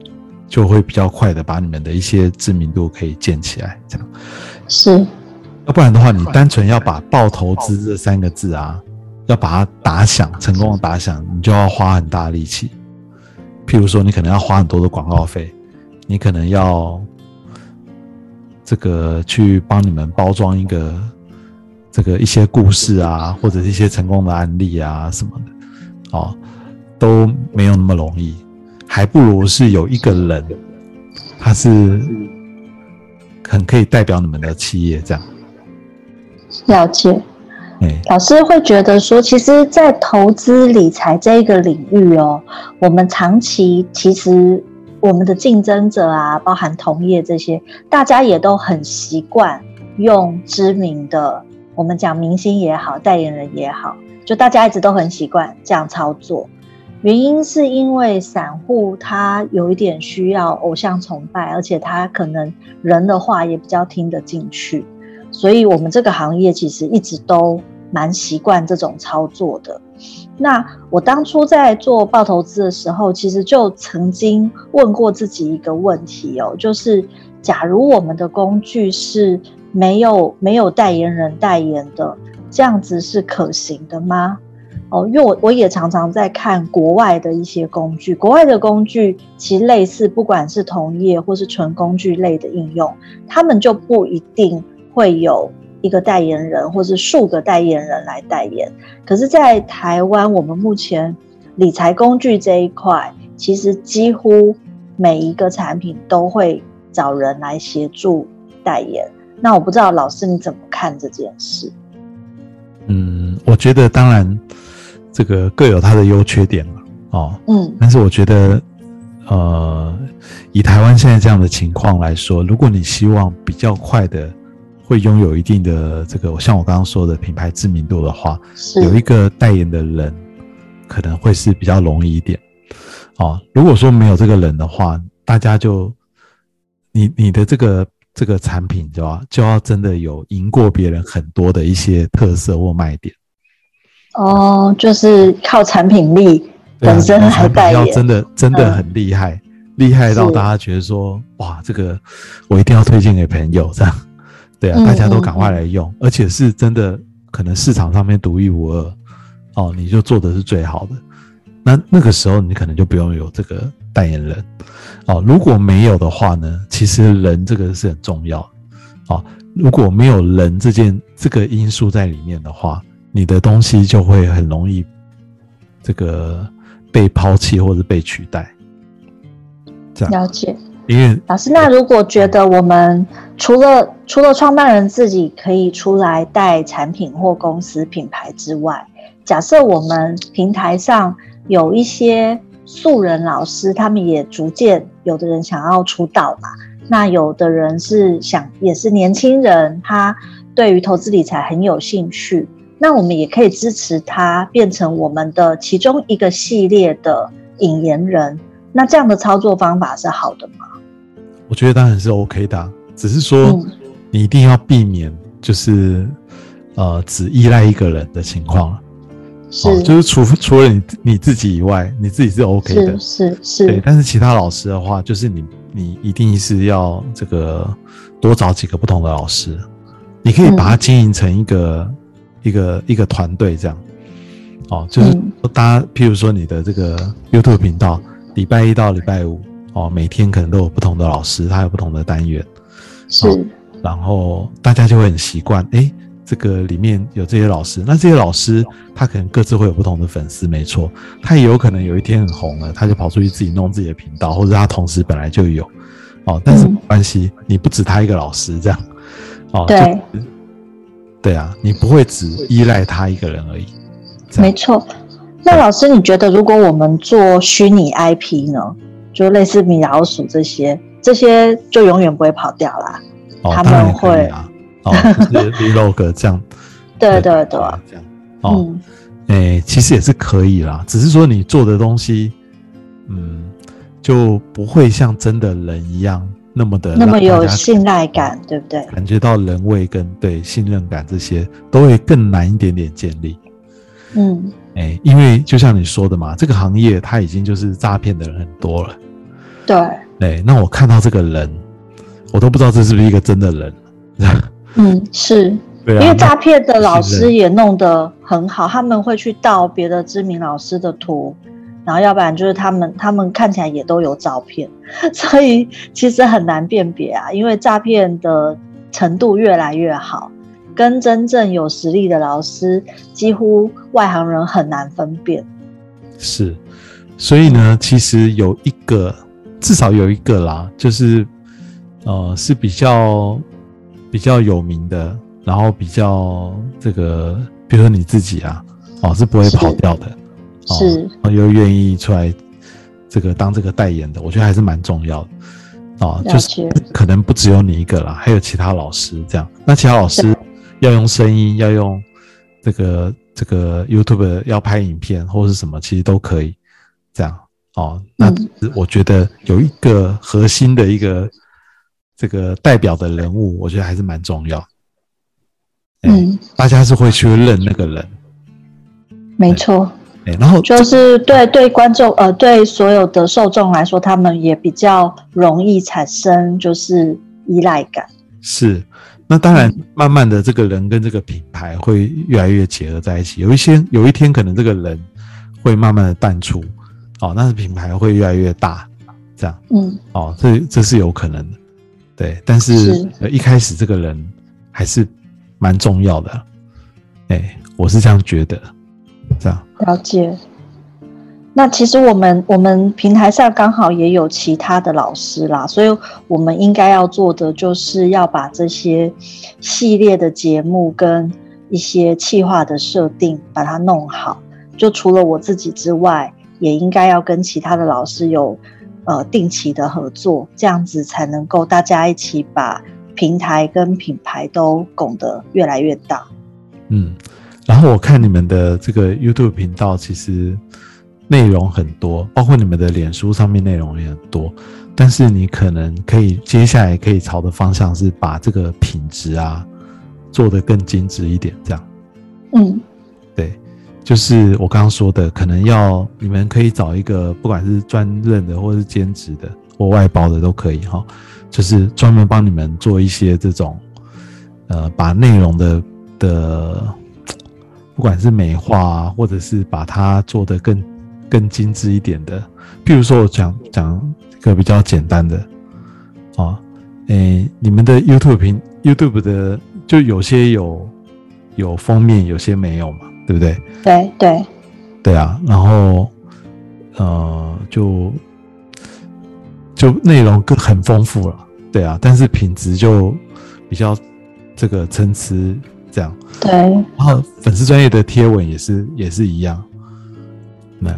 [SPEAKER 1] 就会比较快的把你们的一些知名度可以建起来，这样。
[SPEAKER 3] 是，
[SPEAKER 1] 要不然的话，你单纯要把“爆投资”这三个字啊，要把它打响，成功的打响，你就要花很大力气。譬如说，你可能要花很多的广告费，你可能要这个去帮你们包装一个这个一些故事啊，或者是一些成功的案例啊什么的，哦，都没有那么容易，还不如是有一个人，他是很可以代表你们的企业这样。
[SPEAKER 3] 了解。
[SPEAKER 1] 哎，
[SPEAKER 3] 老师会觉得说，其实，在投资理财这一个领域哦，我们长期其实我们的竞争者啊，包含同业这些，大家也都很习惯用知名的，我们讲明星也好，代言人也好，就大家一直都很习惯这样操作。原因是因为散户他有一点需要偶像崇拜，而且他可能人的话也比较听得进去。所以我们这个行业其实一直都蛮习惯这种操作的。那我当初在做报投资的时候，其实就曾经问过自己一个问题哦，就是假如我们的工具是没有没有代言人代言的，这样子是可行的吗？哦，因为我我也常常在看国外的一些工具，国外的工具其实类似，不管是同业或是纯工具类的应用，他们就不一定会有一个代言人或是数个代言人来代言。可是，在台湾，我们目前理财工具这一块，其实几乎每一个产品都会找人来协助代言。那我不知道老师你怎么看这件事？
[SPEAKER 1] 嗯，我觉得当然这个各有它的优缺点嘛，哦，
[SPEAKER 3] 嗯，
[SPEAKER 1] 但是我觉得，呃，以台湾现在这样的情况来说，如果你希望比较快的会拥有一定的这个，像我刚刚说的品牌知名度的话，有一个代言的人可能会是比较容易一点。哦，如果说没有这个人的话，大家就你你的这个这个产品就要就要真的有赢过别人很多的一些特色或卖点。
[SPEAKER 3] 哦，就是靠产品力本身来代言，
[SPEAKER 1] 真的真的
[SPEAKER 3] 嗯。
[SPEAKER 1] 很厉害，厉害到大家觉得说，哇，这个我一定要推荐给朋友，这样，对啊，
[SPEAKER 3] 嗯
[SPEAKER 1] 大家都赶
[SPEAKER 3] 嗯
[SPEAKER 1] 快来用，而且是真的可能市场上面独一无二，哦，你就做的是最好的，那那个时候你可能就不用有这个代言人，哦，如果没有的话呢，其实人这个是很重要，哦，如果没有人这件这个因素在里面的话，你的东西就会很容易这个被抛弃或者被取代。这样，
[SPEAKER 3] 了解。
[SPEAKER 1] 因为
[SPEAKER 3] 老师，那如果觉得我们除了除了创办人自己可以出来带产品或公司品牌之外，假设我们平台上有一些素人老师，他们也逐渐有的人想要出道嘛，那有的人是想也是年轻人，他对于投资理财很有兴趣，那我们也可以支持他变成我们的其中一个系列的引言人。那这样的操作方法是好的吗？
[SPEAKER 1] 我觉得当然是 OK 的啊，只是说
[SPEAKER 3] 嗯
[SPEAKER 1] 你一定要避免就是呃只依赖一个人的情况。哦，就是除除了你你自己以外，你自己是 OK 的。
[SPEAKER 3] 是，是
[SPEAKER 1] 对。但是其他老师的话，就是你你一定是要这个多找几个不同的老师，你可以把它
[SPEAKER 3] 嗯
[SPEAKER 1] 经营成一个、一个一个团队这样。哦，就是大家，譬如说你的这个 YouTube 频道，礼拜一到礼拜五，哦，每天可能都有不同的老师，他有不同的单元，
[SPEAKER 3] 是
[SPEAKER 1] 然后大家就会很习惯，哎，这个里面有这些老师，那这些老师他可能各自会有不同的粉丝，没错，他也有可能有一天很红了，他就跑出去自己弄自己的频道，或者他同时本来就有，哦，但是
[SPEAKER 3] 嗯
[SPEAKER 1] 没关系，你不止他一个老师这样，哦，
[SPEAKER 3] 对
[SPEAKER 1] 就，对啊，你不会只依赖他一个人而已，
[SPEAKER 3] 没错。那老师，你觉得如果我们做虚拟 IP 呢，就类似米老鼠这些，这些就永远不会跑掉啦？
[SPEAKER 1] 哦，
[SPEAKER 3] 他们会
[SPEAKER 1] 啊，哦，就是 vlog 这样，
[SPEAKER 3] 对对对，
[SPEAKER 1] 这样，哦，
[SPEAKER 3] 嗯，
[SPEAKER 1] 诶、其实也是可以啦，只是说你做的东西，嗯，就不会像真的人一样那么的
[SPEAKER 3] 那么有信赖感，对不对？
[SPEAKER 1] 感觉到人味跟对信任感这些都会更难一点点建立。
[SPEAKER 3] 嗯，
[SPEAKER 1] 诶、因为就像你说的嘛，这个行业它已经就是诈骗的人很多了。
[SPEAKER 3] 对，
[SPEAKER 1] 对，那我看到这个人，我都不知道这是不是一个真的人。
[SPEAKER 3] 嗯，是。
[SPEAKER 1] 对啊，
[SPEAKER 3] 因为
[SPEAKER 1] 那
[SPEAKER 3] 诈骗的老
[SPEAKER 1] 是
[SPEAKER 3] 师也弄得很好，他们会去盗别的知名老师的图，然后要不然就是他们他们看起来也都有照片，所以其实很难辨别啊，因为诈骗的程度越来越好，跟真正有实力的老师，几乎外行人很难分辨。
[SPEAKER 1] 是，所以呢，其实有一个，至少有一个啦，就是呃是比较比较有名的，然后比较这个，比如说你自己啊，哦是不会跑掉的，哦
[SPEAKER 3] 是
[SPEAKER 1] 然后又愿意出来这个当这个代言的，我觉得还是蛮重要的。哦，就是可能不只有你一个啦，还有其他老师这样。那其他老师要用声音，要用这个这个 YouTube 要拍影片或是什么，其实都可以这样哦。那
[SPEAKER 3] 嗯
[SPEAKER 1] 我觉得有一个核心的一个这个代表的人物，我觉得还是蛮重要。哎
[SPEAKER 3] 嗯，
[SPEAKER 1] 大家是会去认那个人，
[SPEAKER 3] 没错，
[SPEAKER 1] 哎，然后
[SPEAKER 3] 就是对对观众呃对所有的受众来说，他们也比较容易产生就是依赖感。
[SPEAKER 1] 是，那当然
[SPEAKER 3] 嗯，
[SPEAKER 1] 慢慢的这个人跟这个品牌会越来越结合在一起。有一些有一天，可能这个人会慢慢的淡出，哦，但是品牌会越来越大，这样。
[SPEAKER 3] 嗯，
[SPEAKER 1] 哦，这这是有可能的，对。但是一开始这个人还是蛮重要的，哎，我是这样觉得，这样
[SPEAKER 3] 了解。那其实我们我们平台上刚好也有其他的老师啦，所以我们应该要做的就是要把这些系列的节目跟一些企划的设定把它弄好。就除了我自己之外，也应该要跟其他的老师有呃定期的合作，这样子才能够大家一起把平台跟品牌都拱得越来越大。
[SPEAKER 1] 嗯，然后我看你们的这个 YouTube 频道，其实内容很多，包括你们的脸书上面内容也很多。但是你可能可以接下来可以朝的方向是把这个品质啊做得更精致一点，这样。
[SPEAKER 3] 嗯，
[SPEAKER 1] 对，就是我刚刚说的，可能要你们可以找一个不管是专任的或是兼职的或外包的都可以哈，就是专门帮你们做一些这种呃把内容的的不管是美化啊，或者是把它做得更更精致一点的，譬如说我讲讲一个比较简单的啊，诶，你们的 YouTube 频 YouTube 的就有些有有封面，有些没有嘛，对不对？
[SPEAKER 3] 对对，
[SPEAKER 1] 对啊，然后呃，就就内容更很丰富了，对啊，但是品质就比较这个参差这样。
[SPEAKER 3] 对，
[SPEAKER 1] 然后粉丝专业的贴文也是也是一样，那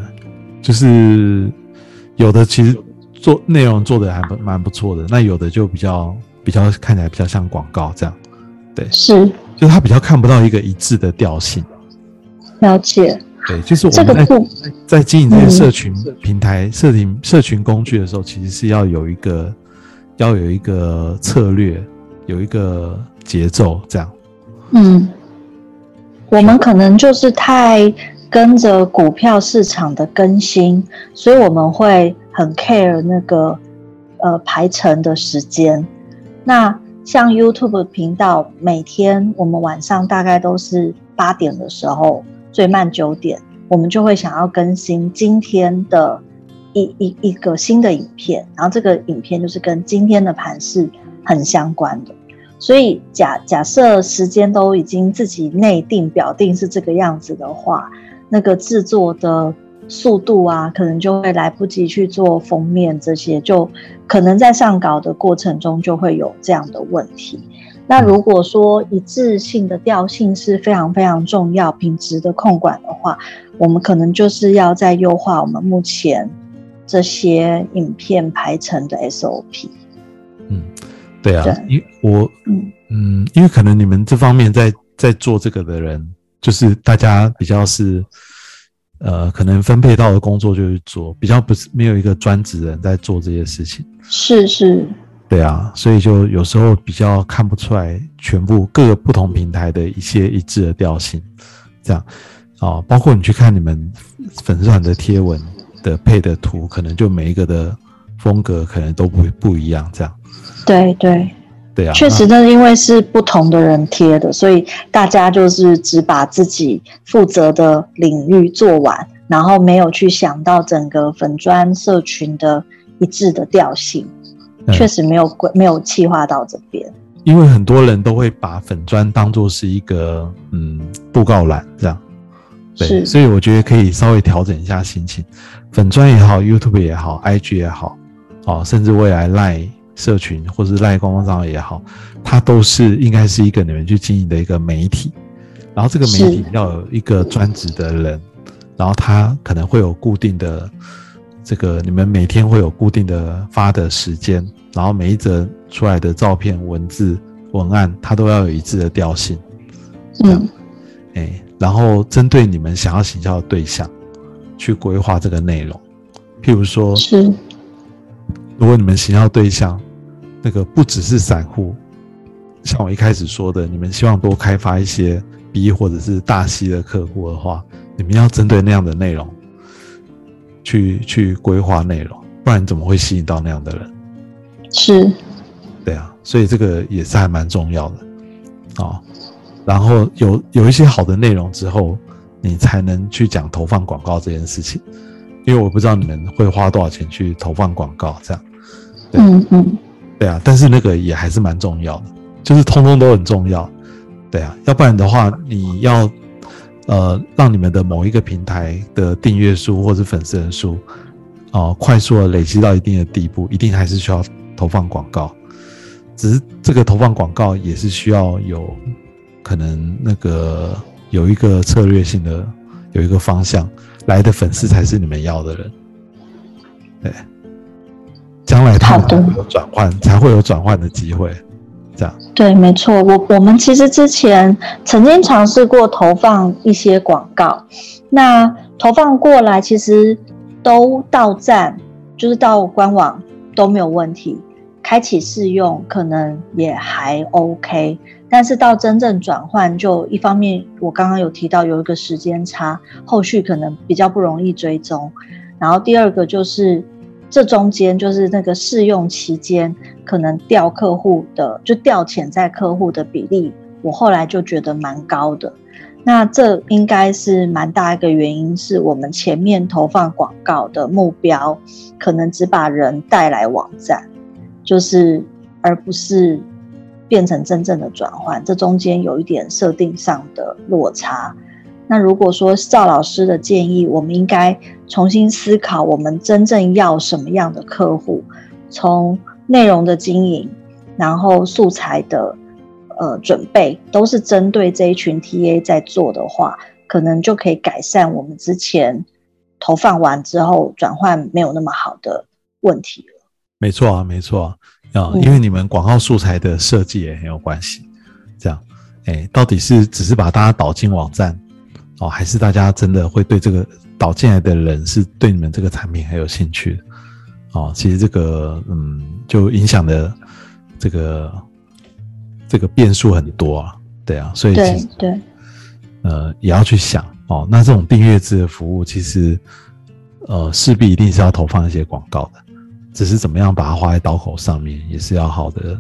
[SPEAKER 1] 就是有的其实做内容做的还不蛮不错的，那有的就比较比较看起来比较像广告这样，对，
[SPEAKER 3] 是。
[SPEAKER 1] 就他比较看不到一个一致的调性。
[SPEAKER 3] 了解。
[SPEAKER 1] 对，就是我们在在经营这些
[SPEAKER 3] 嗯
[SPEAKER 1] 社群平台、社群社群工具的时候，其实是要有一个要有一个策略，有一个节奏，这样。
[SPEAKER 3] 嗯，我们可能就是太跟着股票市场的更新，所以我们会很 care 那个呃排程的时间。那像 YouTube 频道，每天我们晚上大概都是八点的时候，最慢九点，我们就会想要更新今天的一一一个新的影片，然后这个影片就是跟今天的盘势很相关的。所以假假设时间都已经自己内定表定是这个样子的话，那个制作的速度啊，可能就会来不及去做封面这些，就可能在上稿的过程中就会有这样的问题。那如果说一致性的调性是非常非常重要，品质的控管的话，我们可能就是要在优化我们目前这些影片排成的 SOP。
[SPEAKER 1] 嗯，对啊，
[SPEAKER 3] 对
[SPEAKER 1] 因我
[SPEAKER 3] 嗯
[SPEAKER 1] 嗯，因为可能你们这方面在在做这个的人，就是大家比较是呃，可能分配到的工作就是做，比较不是没有一个专职人在做这些事情。
[SPEAKER 3] 是是，
[SPEAKER 1] 对啊，所以就有时候比较看不出来全部各个不同平台的一些一致的调性，这样。啊，包括你去看你们粉丝团的贴文的配的图，可能就每一个的风格可能都不不一样，这样。
[SPEAKER 3] 对对。
[SPEAKER 1] 对啊，
[SPEAKER 3] 确实，那因为是不同的人贴的，所以大家就是只把自己负责的领域做完，然后没有去想到整个粉砖社群的一致的调性，
[SPEAKER 1] 嗯
[SPEAKER 3] 确实没有规没有计划到这边。
[SPEAKER 1] 因为很多人都会把粉砖当做是一个嗯布告栏这样，对，所以我觉得可以稍微调整一下心情，粉砖也好，YouTube 也好，IG 也好，哦，甚至未来 Line 社群或是 Line 官方账号也好，它都是应该是一个你们去经营的一个媒体，然后这个媒体
[SPEAKER 3] 是。
[SPEAKER 1] 要有一个专职的人，然后他可能会有固定的这个你们每天会有固定的发的时间，然后每一则出来的照片、文字、文案，它都要有一致的调性，
[SPEAKER 3] 嗯，
[SPEAKER 1] 哎，然后针对你们想要行销的对象去规划这个内容，譬如说，
[SPEAKER 3] 是。
[SPEAKER 1] 如果你们行销对象那个不只是散户，像我一开始说的，你们希望多开发一些 B 或者是大 C 的客户的话，你们要针对那样的内容去去规划内容，不然怎么会吸引到那样的人？
[SPEAKER 3] 是，
[SPEAKER 1] 对啊，所以这个也是还蛮重要的哦。然后有有一些好的内容之后，你才能去讲投放广告这件事情。因为我不知道你们会花多少钱去投放广告，这样对
[SPEAKER 3] 嗯嗯，
[SPEAKER 1] 对啊。但是那个也还是蛮重要的，就是通通都很重要，对啊。要不然的话，你要呃让你们的某一个平台的订阅数或是粉丝人数哦、快速的累积到一定的地步，一定还是需要投放广告。只是这个投放广告也是需要有可能那个有一个策略性的有一个方向来的粉丝才是你们要的人。对，将来他们
[SPEAKER 3] 好的
[SPEAKER 1] 才会有转换，才会有转换的机会。这样，
[SPEAKER 3] 对，没错，我我们其实之前曾经尝试过投放一些广告，那投放过来其实都到站，就是到官网都没有问题，开启试用可能也还 OK，但是到真正转换，就一方面我刚刚有提到有一个时间差，后续可能比较不容易追踪，然后第二个就是这中间就是那个试用期间，可能调客户的就调潜在客户的比例，我后来就觉得蛮高的。那这应该是蛮大一个原因，是我们前面投放广告的目标，可能只把人带来网站，就是而不是变成真正的转换，这中间有一点设定上的落差。那如果说赵老师的建议，我们应该重新思考，我们真正要什么样的客户，从内容的经营，然后素材的呃准备，都是针对这一群 TA 在做的话，可能就可以改善我们之前投放完之后转换没有那么好的问题了。
[SPEAKER 1] 没错啊，没错啊，啊，
[SPEAKER 3] 嗯
[SPEAKER 1] 因为你们广告素材的设计也很有关系。这样，哎，到底是只是把大家导进网站，哦，还是大家真的会对这个导进来的人是对你们这个产品很有兴趣的？哦，其实这个嗯，就影响的这个这个变数很多啊，对啊，所以其
[SPEAKER 3] 对
[SPEAKER 1] 实
[SPEAKER 3] 对，
[SPEAKER 1] 呃，也要去想哦。那这种订阅制的服务，其实呃势必一定是要投放一些广告的，只是怎么样把它花在刀口上面，也是要好的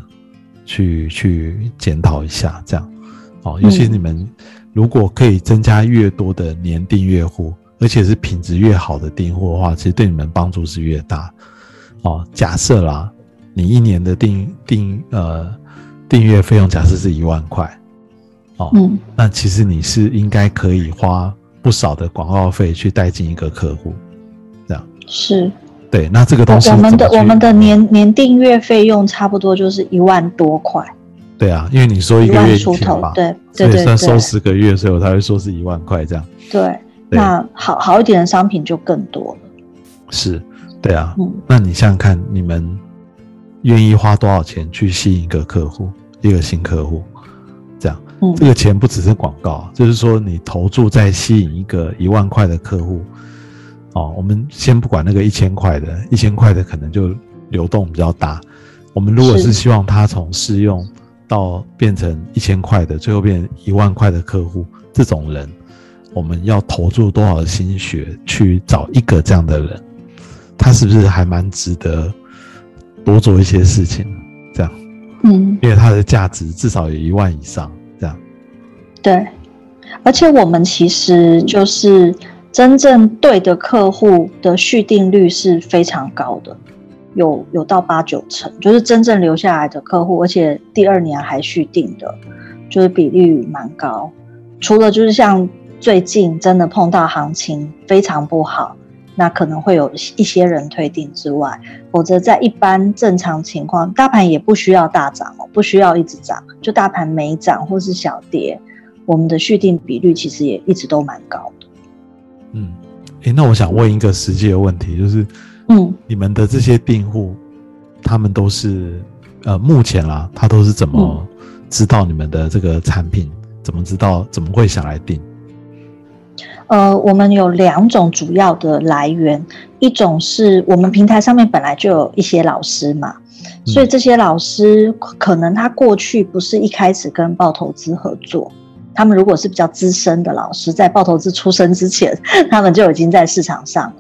[SPEAKER 1] 去去检讨一下，这样哦。尤其
[SPEAKER 3] 嗯
[SPEAKER 1] 你们如果可以增加越多的年订阅户，而且是品质越好的订户的话，其实对你们帮助是越大哦。假设啦，你一年的订订呃订阅费用假设是一万块。哦，
[SPEAKER 3] 嗯
[SPEAKER 1] 那其实你是应该可以花不少的广告费去带进一个客户，这样
[SPEAKER 3] 是。
[SPEAKER 1] 对，那这个东西
[SPEAKER 3] 我们的我们的年年订阅费用差不多就是一万多块，
[SPEAKER 1] 对啊，因为你说一
[SPEAKER 3] 一
[SPEAKER 1] 个月一
[SPEAKER 3] 万出头对对对对
[SPEAKER 1] 算收十个月，所以我才会说是一万块这样。
[SPEAKER 3] 对。
[SPEAKER 1] 对
[SPEAKER 3] 那好好一点的商品就更多了，
[SPEAKER 1] 是，对啊。
[SPEAKER 3] 嗯
[SPEAKER 1] 那你想想看，你们愿意花多少钱去吸引一个客户，一个新客户？这样，
[SPEAKER 3] 嗯
[SPEAKER 1] 这个钱不只是广告，就是说你投注在吸引一个一万块的客户。哦，我们先不管那个一千块的，一千块的可能就流动比较大。我们如果
[SPEAKER 3] 是
[SPEAKER 1] 是希望他从试用到变成一千块的，最后变成一万块的客户，这种人，我们要投注多少的心血去找一个这样的人？他是不是还蛮值得多做一些事情？这样，
[SPEAKER 3] 嗯，
[SPEAKER 1] 因为它的价值至少有一万以上，这样。
[SPEAKER 3] 对。而且我们其实就是真正对的客户的续订率是非常高的，有有到八九成，就是真正留下来的客户，而且第二年还续订的，就是比率蛮高。除了就是像最近真的碰到行情非常不好，那可能会有一些人退订之外，否则在一般正常情况，大盘也不需要大涨哦，不需要一直涨，就大盘没涨或是小跌，我们的续订比率其实也一直都蛮高的。
[SPEAKER 1] 嗯，诶，那我想问一个实际的问题，就是
[SPEAKER 3] 嗯，
[SPEAKER 1] 你们的这些订户，他们都是呃，目前啦，他都是怎么知道你们的这个产品？怎么知道？怎么会想来订？
[SPEAKER 3] 呃，我们有两种主要的来源，一种是我们平台上面本来就有一些老师嘛，所以这些老师可能他过去不是一开始跟报投资合作，他们如果是比较资深的老师，在报投资出生之前，他们就已经在市场上了，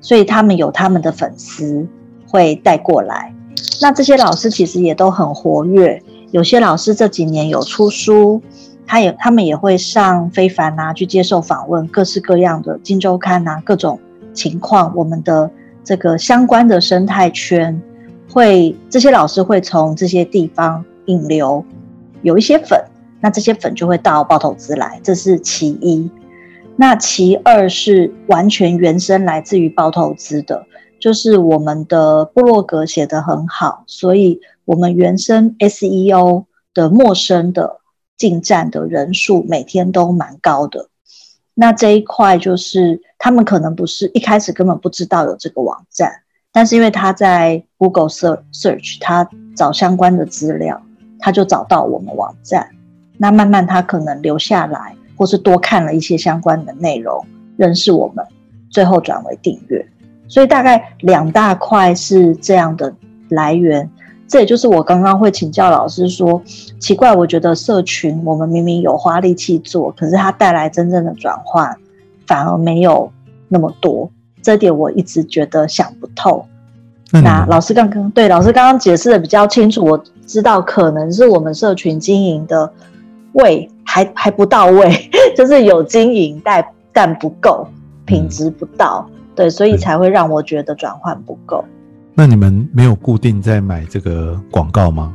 [SPEAKER 3] 所以他们有他们的粉丝会带过来。那这些老师其实也都很活跃，有些老师这几年有出书，他也他们也会上非凡啊去接受访问，各式各样的金周刊啊各种情况，我们的这个相关的生态圈会这些老师会从这些地方引流，有一些粉，那这些粉就会到爆投资来，这是其一。那其二是完全原生来自于包投资的，就是我们的部落格写得很好，所以我们原生 SEO 的陌生的进站的人数每天都蛮高的。那这一块就是他们可能不是一开始根本不知道有这个网站，但是因为他在 Google search，他找相关的资料，他就找到我们网站。那慢慢他可能留下来，或是多看了一些相关的内容，认识我们，最后转为订阅。所以大概两大块是这样的来源。这也就是我刚刚会请教老师说，奇怪，我觉得社群我们明明有花力气做，可是它带来真正的转换反而没有那么多。这点我一直觉得想不透。那老师刚刚对老师刚刚解释的比较清楚，我知道可能是我们社群经营的位还还不到位，就是有经营但但不够，品质不到，对，所以才会让我觉得转换不够。
[SPEAKER 1] 那你们没有固定在买这个广告吗？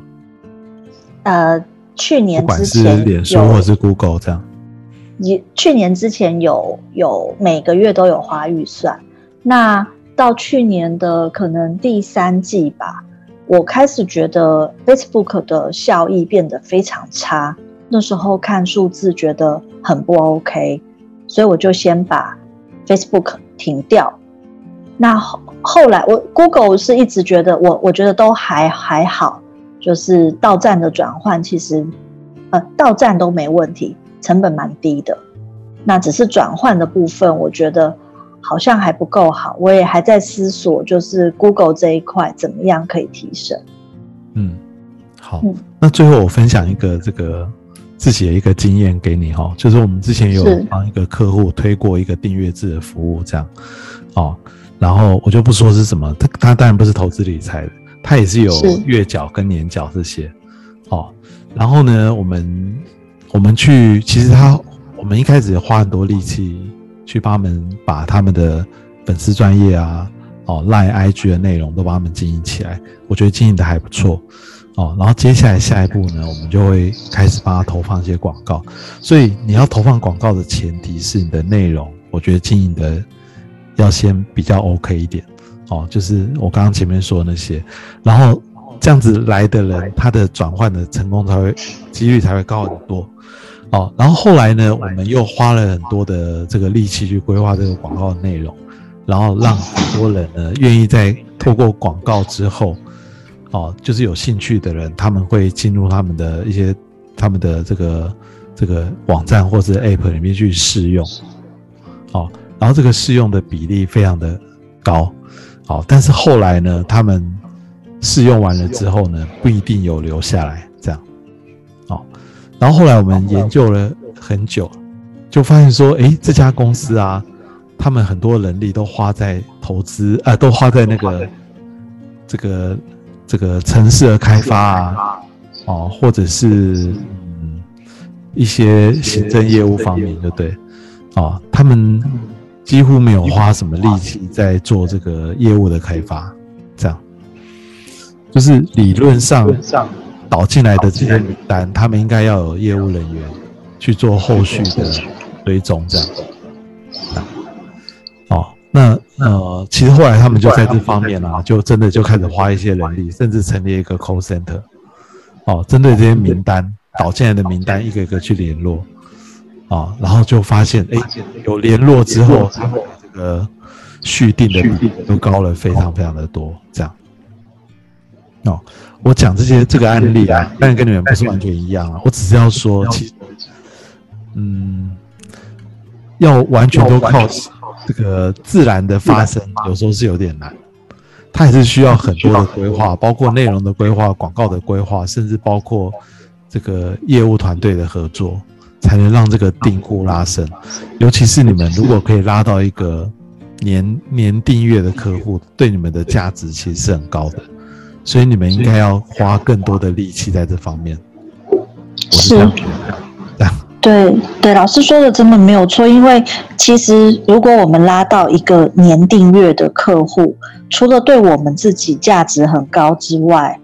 [SPEAKER 3] 呃，去年
[SPEAKER 1] 不管是
[SPEAKER 3] 之前
[SPEAKER 1] 脸书或是 Google 这样，
[SPEAKER 3] 也去年之前有有每个月都有花预算，那到去年的可能第三季吧，我开始觉得 Facebook 的效益变得非常差，那时候看数字觉得很不 OK，所以我就先把 Facebook 停掉。那后后来我 Google 是一直觉得我我觉得都还还好，就是到站的转换其实呃到站都没问题，成本蛮低的。那只是转换的部分，我觉得好像还不够好，我也还在思索，就是 Google 这一块怎么样可以提升。
[SPEAKER 1] 嗯，好，
[SPEAKER 3] 嗯
[SPEAKER 1] 那最后我分享一个这个自己的一个经验给你哈，就是我们之前有帮一个客户推过一个订阅制的服务，这样哦，然后我就不说是什么，他他当然不是投资理财的，他也是有月缴跟年缴这些哦，然后呢，我们我们去，其实他我们一开始也花很多力气去帮他们把他们的粉丝专业啊。哦，Line、IG 的内容都帮他们经营起来，我觉得经营的还不错哦。然后接下来下一步呢，我们就会开始帮他投放一些广告。所以你要投放广告的前提是你的内容，我觉得经营的要先比较 OK 一点哦。就是我刚刚前面说的那些，然后这样子来的人，他的转换的成功才会几率才会高很多哦。然后后来呢，我们又花了很多的这个力气去规划这个广告的内容。然后让很多人呢愿意在透过广告之后，哦，就是有兴趣的人，他们会进入他们的一些他们的这个这个网站或者 App 里面去试用，哦，然后这个试用的比例非常的高，哦，但是后来呢，他们试用完了之后呢，不一定有留下来，这样，哦，然后后来我们研究了很久，就发现说，诶，这家公司啊。他们很多人力都花在投资，呃，都花在那个这个这个城市的开发啊，哦，或者是嗯一些行政业务方面，对。不对？哦，他们几乎没有花什么力气在做这个业务的开发，这样，就是理论上导进来的这些名单，他们应该要有业务人员去做后续的追踪，这样。哦，那呃，其实后来他们就在这方面啊，就真的就开始花一些人力，甚至成立一个 call center，哦，针对这些名单导进来的名单，一个一个去联络，啊，然后就发现，哎，有联络之后，他们这个续订的比例都高了非常非常的多，这样。哦，我讲这些这个案例啊，当然跟你们不是完全一样啊，我只是要说，其实，嗯，要完全都靠。这个自然的发生有时候是有点难，它也是需要很多的规划，包括内容的规划、广告的规划，甚至包括这个业务团队的合作，才能让这个订户拉升。尤其是你们如果可以拉到一个年年订阅的客户，对你们的价值其实是很高的，所以你们应该要花更多的力气在这方面。我是这样觉得。
[SPEAKER 3] 对对，老师说的真的没有错，因为其实如果我们拉到一个年订阅的客户，除了对我们自己价值很高之外，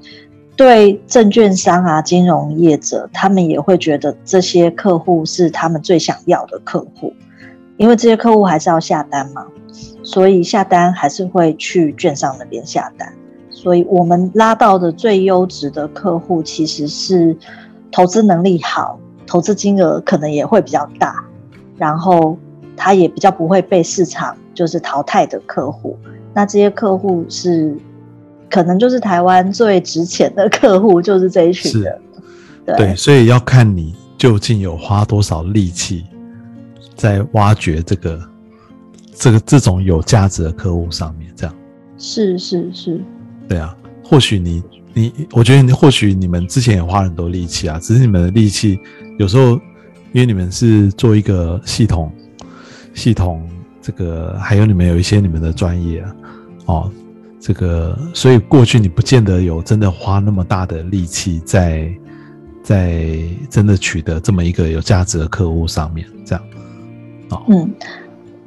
[SPEAKER 3] 对证券商啊、金融业者，他们也会觉得这些客户是他们最想要的客户，因为这些客户还是要下单嘛，所以下单还是会去券商那边下单，所以我们拉到的最优质的客户其实是投资能力好。投资金额可能也会比较大，然后他也比较不会被市场就是淘汰的客户，那这些客户是可能就是台湾最值钱的客户，就是这一群人。对
[SPEAKER 1] 对，所以要看你究竟有花多少力气在挖掘这个这个这种有价值的客户上面，这样。
[SPEAKER 3] 是是是，
[SPEAKER 1] 对啊，或许你你，我觉得你或许你们之前也花很多力气啊，只是你们的力气有时候因为你们是做一个系统系统，这个还有你们有一些你们的专业啊，哦，这个所以过去你不见得有真的花那么大的力气在在真的取得这么一个有价值的客户上面，这样。
[SPEAKER 3] 哦嗯，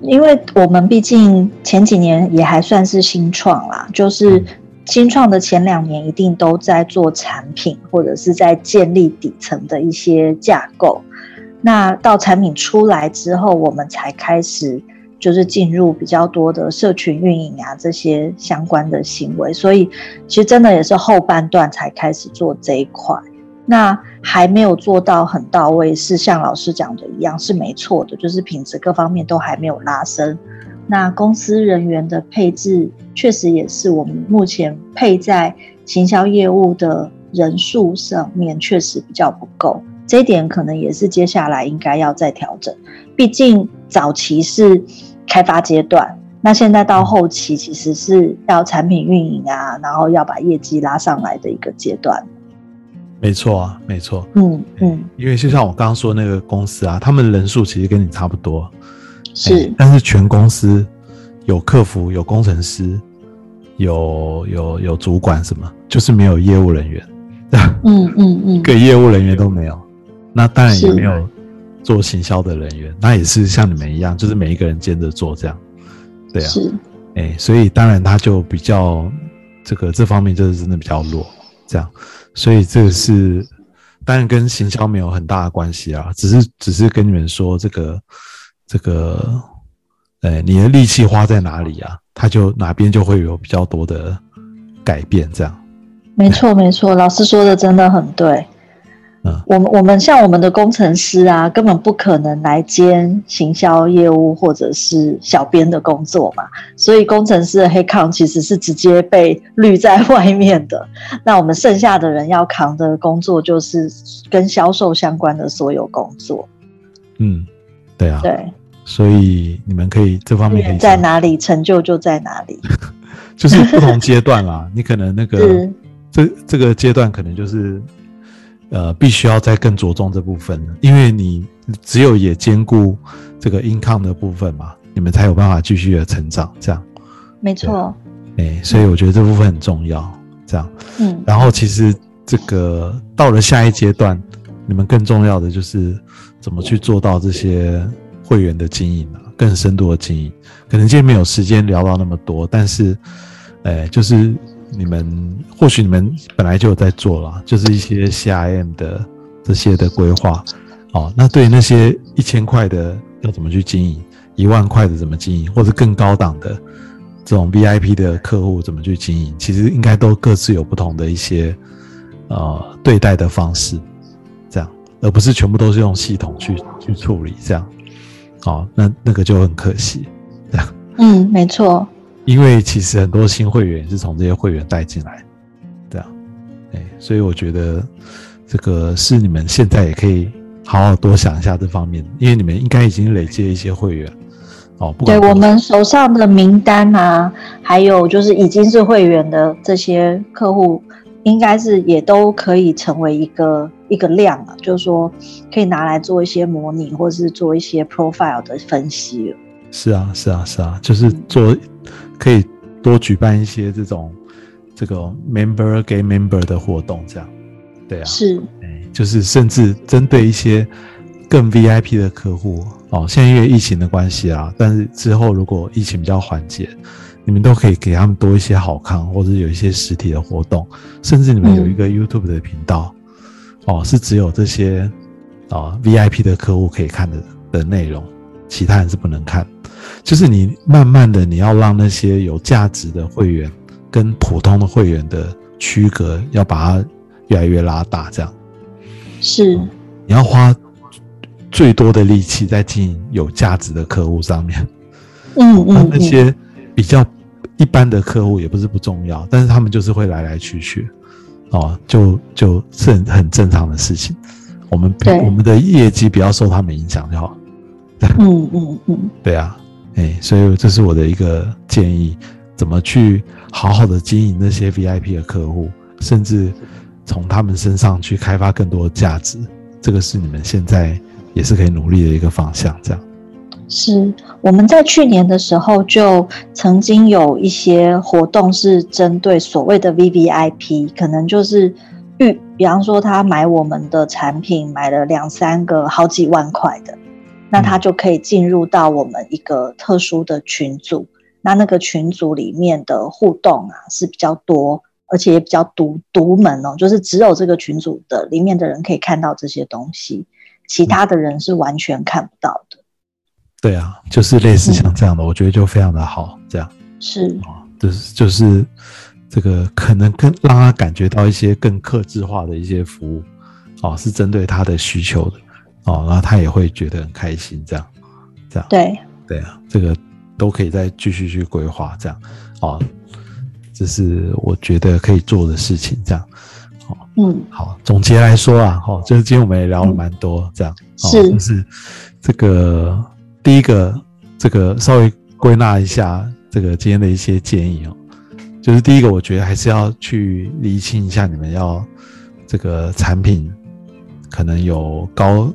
[SPEAKER 3] 因为我们毕竟前几年也还算是新创啦，就是新创的前两年一定都在做产品或者是在建立底层的一些架构。那到产品出来之后，我们才开始就是进入比较多的社群运营啊这些相关的行为，所以其实真的也是后半段才开始做这一块。那还没有做到很到位，是像老师讲的一样，是没错的，就是品质各方面都还没有拉升。那公司人员的配置确实也是我们目前配在行销业务的人数上面确实比较不够，这一点可能也是接下来应该要再调整。毕竟早期是开发阶段，那现在到后期其实是要产品运营啊，然后要把业绩拉上来的一个阶段。
[SPEAKER 1] 没错啊，没错。
[SPEAKER 3] 嗯嗯，
[SPEAKER 1] 因为就像我刚刚说那个公司啊，他们人数其实跟你差不多，
[SPEAKER 3] 是
[SPEAKER 1] 哎，但是全公司有客服、有工程师、有有有主管什么，就是没有业务人员，
[SPEAKER 3] 嗯嗯嗯
[SPEAKER 1] 一，个业务人员都没有。那当然也没有做行销的人员，那也是像你们一样，就是每一个人兼着做这样。对啊，
[SPEAKER 3] 是
[SPEAKER 1] 哎，所以当然他就比较这个这方面就是真的比较弱，这样，所以这个是当然跟行销没有很大的关系啊，只是只是跟你们说这个这个，呃，你的力气花在哪里啊，他就哪边就会有比较多的改变，这样，
[SPEAKER 3] 没错没错，老师说的真的很对。
[SPEAKER 1] 嗯
[SPEAKER 3] 我们我们像我们的工程师啊，根本不可能来兼行销业务或者是小编的工作嘛，所以工程师的黑抗其实是直接被滤在外面的。那我们剩下的人要扛的工作就是跟销售相关的所有工作。
[SPEAKER 1] 嗯，对啊，
[SPEAKER 3] 对，
[SPEAKER 1] 所以你们可以这方面可以
[SPEAKER 3] 在哪里成就就在哪里。
[SPEAKER 1] 就是不同阶段啦，你可能那个
[SPEAKER 3] 是。
[SPEAKER 1] 这这个阶段可能就是呃必须要再更着重这部分了，因为你只有也兼顾这个 income 的部分嘛，你们才有办法继续的成长，这样，
[SPEAKER 3] 没错，
[SPEAKER 1] 哎、所以我觉得这部分很重要，这样。
[SPEAKER 3] 嗯，
[SPEAKER 1] 然后其实这个到了下一阶段，你们更重要的就是怎么去做到这些会员的经营啊，更深度的经营。可能今天没有时间聊到那么多，但是，呃，就是你们或许你们本来就有在做了，就是一些 CIM 的这些的规划。哦，那对于那些一千块的要怎么去经营，一万块的怎么经营，或者更高档的这种 VIP 的客户怎么去经营，其实应该都各自有不同的一些呃对待的方式，而不是全部都是用系统去去处理这样。哦，那那个就很可惜，这样，
[SPEAKER 3] 嗯，没错，
[SPEAKER 1] 因为其实很多新会员也是从这些会员带进来，这样，哎，所以我觉得这个是你们现在也可以好好多想一下这方面，因为你们应该已经累积了一些会员，哦，不
[SPEAKER 3] 对我们手上的名单啊，还有就是已经是会员的这些客户，应该是也都可以成为一个一个量啊，就是说可以拿来做一些模拟，或是做一些 profile 的分析。
[SPEAKER 1] 是啊，是啊，是啊，就是
[SPEAKER 3] 嗯。
[SPEAKER 1] 做可以多举办一些这种这个 member 给 member 的活动，这样，对啊，
[SPEAKER 3] 是，
[SPEAKER 1] 哎，就是甚至针对一些更 VIP 的客户哦，现在因为疫情的关系啊，但是之后如果疫情比较缓解，你们都可以给他们多一些好康，或者有一些实体的活动，甚至你们有一个 YouTube 的频道，哦，是只有这些啊、VIP 的客户可以看的的内容，其他人是不能看。就是你慢慢的，你要让那些有价值的会员跟普通的会员的区隔，要把它越来越拉大，这样。
[SPEAKER 3] 是，
[SPEAKER 1] 你要花最多的力气在经营有价值的客户上面，
[SPEAKER 3] 嗯 嗯嗯，
[SPEAKER 1] 那些比较一般的客户也不是不重要，但是他们就是会来来去去，哦，就就是很很正常的事情。我们
[SPEAKER 3] 对
[SPEAKER 1] 我们的业绩不要受他们影响就好。
[SPEAKER 3] 嗯嗯嗯，
[SPEAKER 1] 对啊，哎，所以这是我的一个建议，怎么去好好的经营那些 VIP 的客户，甚至从他们身上去开发更多的价值，这个是你们现在也是可以努力的一个方向。这样，
[SPEAKER 3] 是我们在去年的时候就曾经有一些活动是针对所谓的 VVIP，可能就是预，比方说他买我们的产品买了两三个好几万块的，那他就可以进入到我们一个特殊的群组，那那个群组里面的互动啊是比较多。而且也比较独独门哦，就是只有这个群组的里面的人可以看到这些东西，其他的人是完全看不到的。
[SPEAKER 1] 对啊，就是类似像这样的，我觉得就非常的好。这样，
[SPEAKER 3] 是，
[SPEAKER 1] 啊，就是就是这个可能更让他感觉到一些更克制化的一些服务，哦，是针对他的需求的，哦，然后他也会觉得很开心。这样，这样，
[SPEAKER 3] 对，
[SPEAKER 1] 对啊，这个都可以再继续去规划，这样，哦，这是我觉得可以做的事情。这样，
[SPEAKER 3] 嗯，
[SPEAKER 1] 好，总结来说啊，哦，就是今天我们也聊了蛮多，这样，哦，
[SPEAKER 3] 是。
[SPEAKER 1] 就是这个第一个，这个稍微归纳一下这个今天的一些建议哦，就是第一个，我觉得还是要去厘清一下你们要这个产品可能有高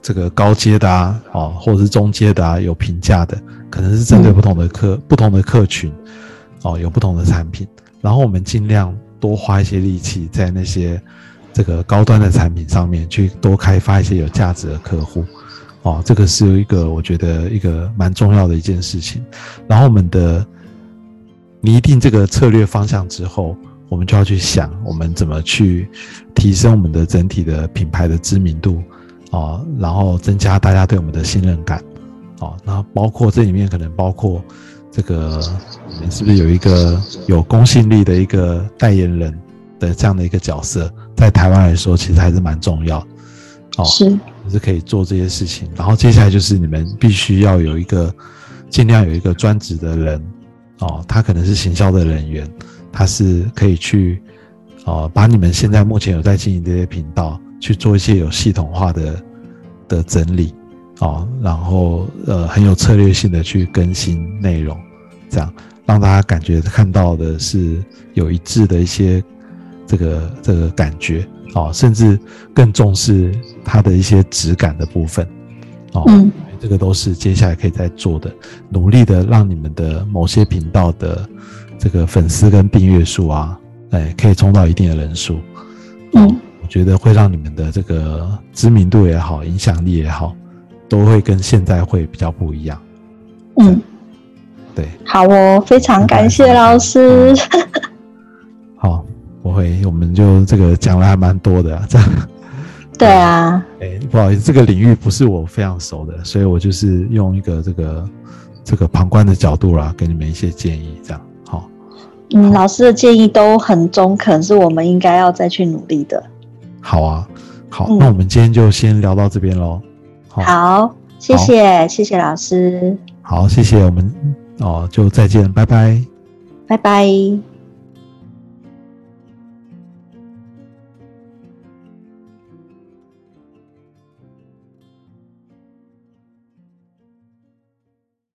[SPEAKER 1] 这个高阶的啊，哦，或者是中阶的啊，有评价的，可能是针对不同的客、不同的客群，哦，有不同的产品，然后我们尽量多花一些力气在那些这个高端的产品上面，去多开发一些有价值的客户，哦，这个是一个我觉得一个蛮重要的一件事情。然后我们的拟定这个策略方向之后，我们就要去想我们怎么去提升我们的整体的品牌的知名度，哦，然后增加大家对我们的信任感，哦，那包括这里面可能包括这个是不是有一个有公信力的一个代言人的这样的一个角色，在台湾来说其实还是蛮重要，哦，
[SPEAKER 3] 是，
[SPEAKER 1] 是可以做这些事情。然后接下来就是你们必须要有一个尽量有一个专职的人哦，他可能是行销的人员，他是可以去哦把你们现在目前有在经营这些频道去做一些有系统化的的整理哦，然后呃很有策略性的去更新内容，这样让大家感觉看到的是有一致的一些这个这个感觉哦，甚至更重视它的一些质感的部分哦。
[SPEAKER 3] 嗯，
[SPEAKER 1] 这个都是接下来可以再做的，努力的让你们的某些频道的这个粉丝跟订阅数啊，哎，可以冲到一定的人数。
[SPEAKER 3] 嗯，
[SPEAKER 1] 我觉得会让你们的这个知名度也好，影响力也好，都会跟现在会比较不一样。
[SPEAKER 3] 嗯，
[SPEAKER 1] 对，
[SPEAKER 3] 好哦，非常感谢老师。
[SPEAKER 1] 好，我会，我们就这个讲了还蛮多的、啊，这样。
[SPEAKER 3] 对啊，
[SPEAKER 1] 哎，不好意思，这个领域不是我非常熟的，所以我就是用一个这个这个旁观的角度啦，给你们一些建议，这样好。
[SPEAKER 3] 嗯，老师的建议都很中肯，是我们应该要再去努力的。
[SPEAKER 1] 好啊，好，
[SPEAKER 3] 嗯
[SPEAKER 1] 那我们今天就先聊到这边喽。好，
[SPEAKER 3] 好，谢谢，谢谢老师，
[SPEAKER 1] 好，谢谢我们哦，就再见，拜拜。
[SPEAKER 3] 拜拜。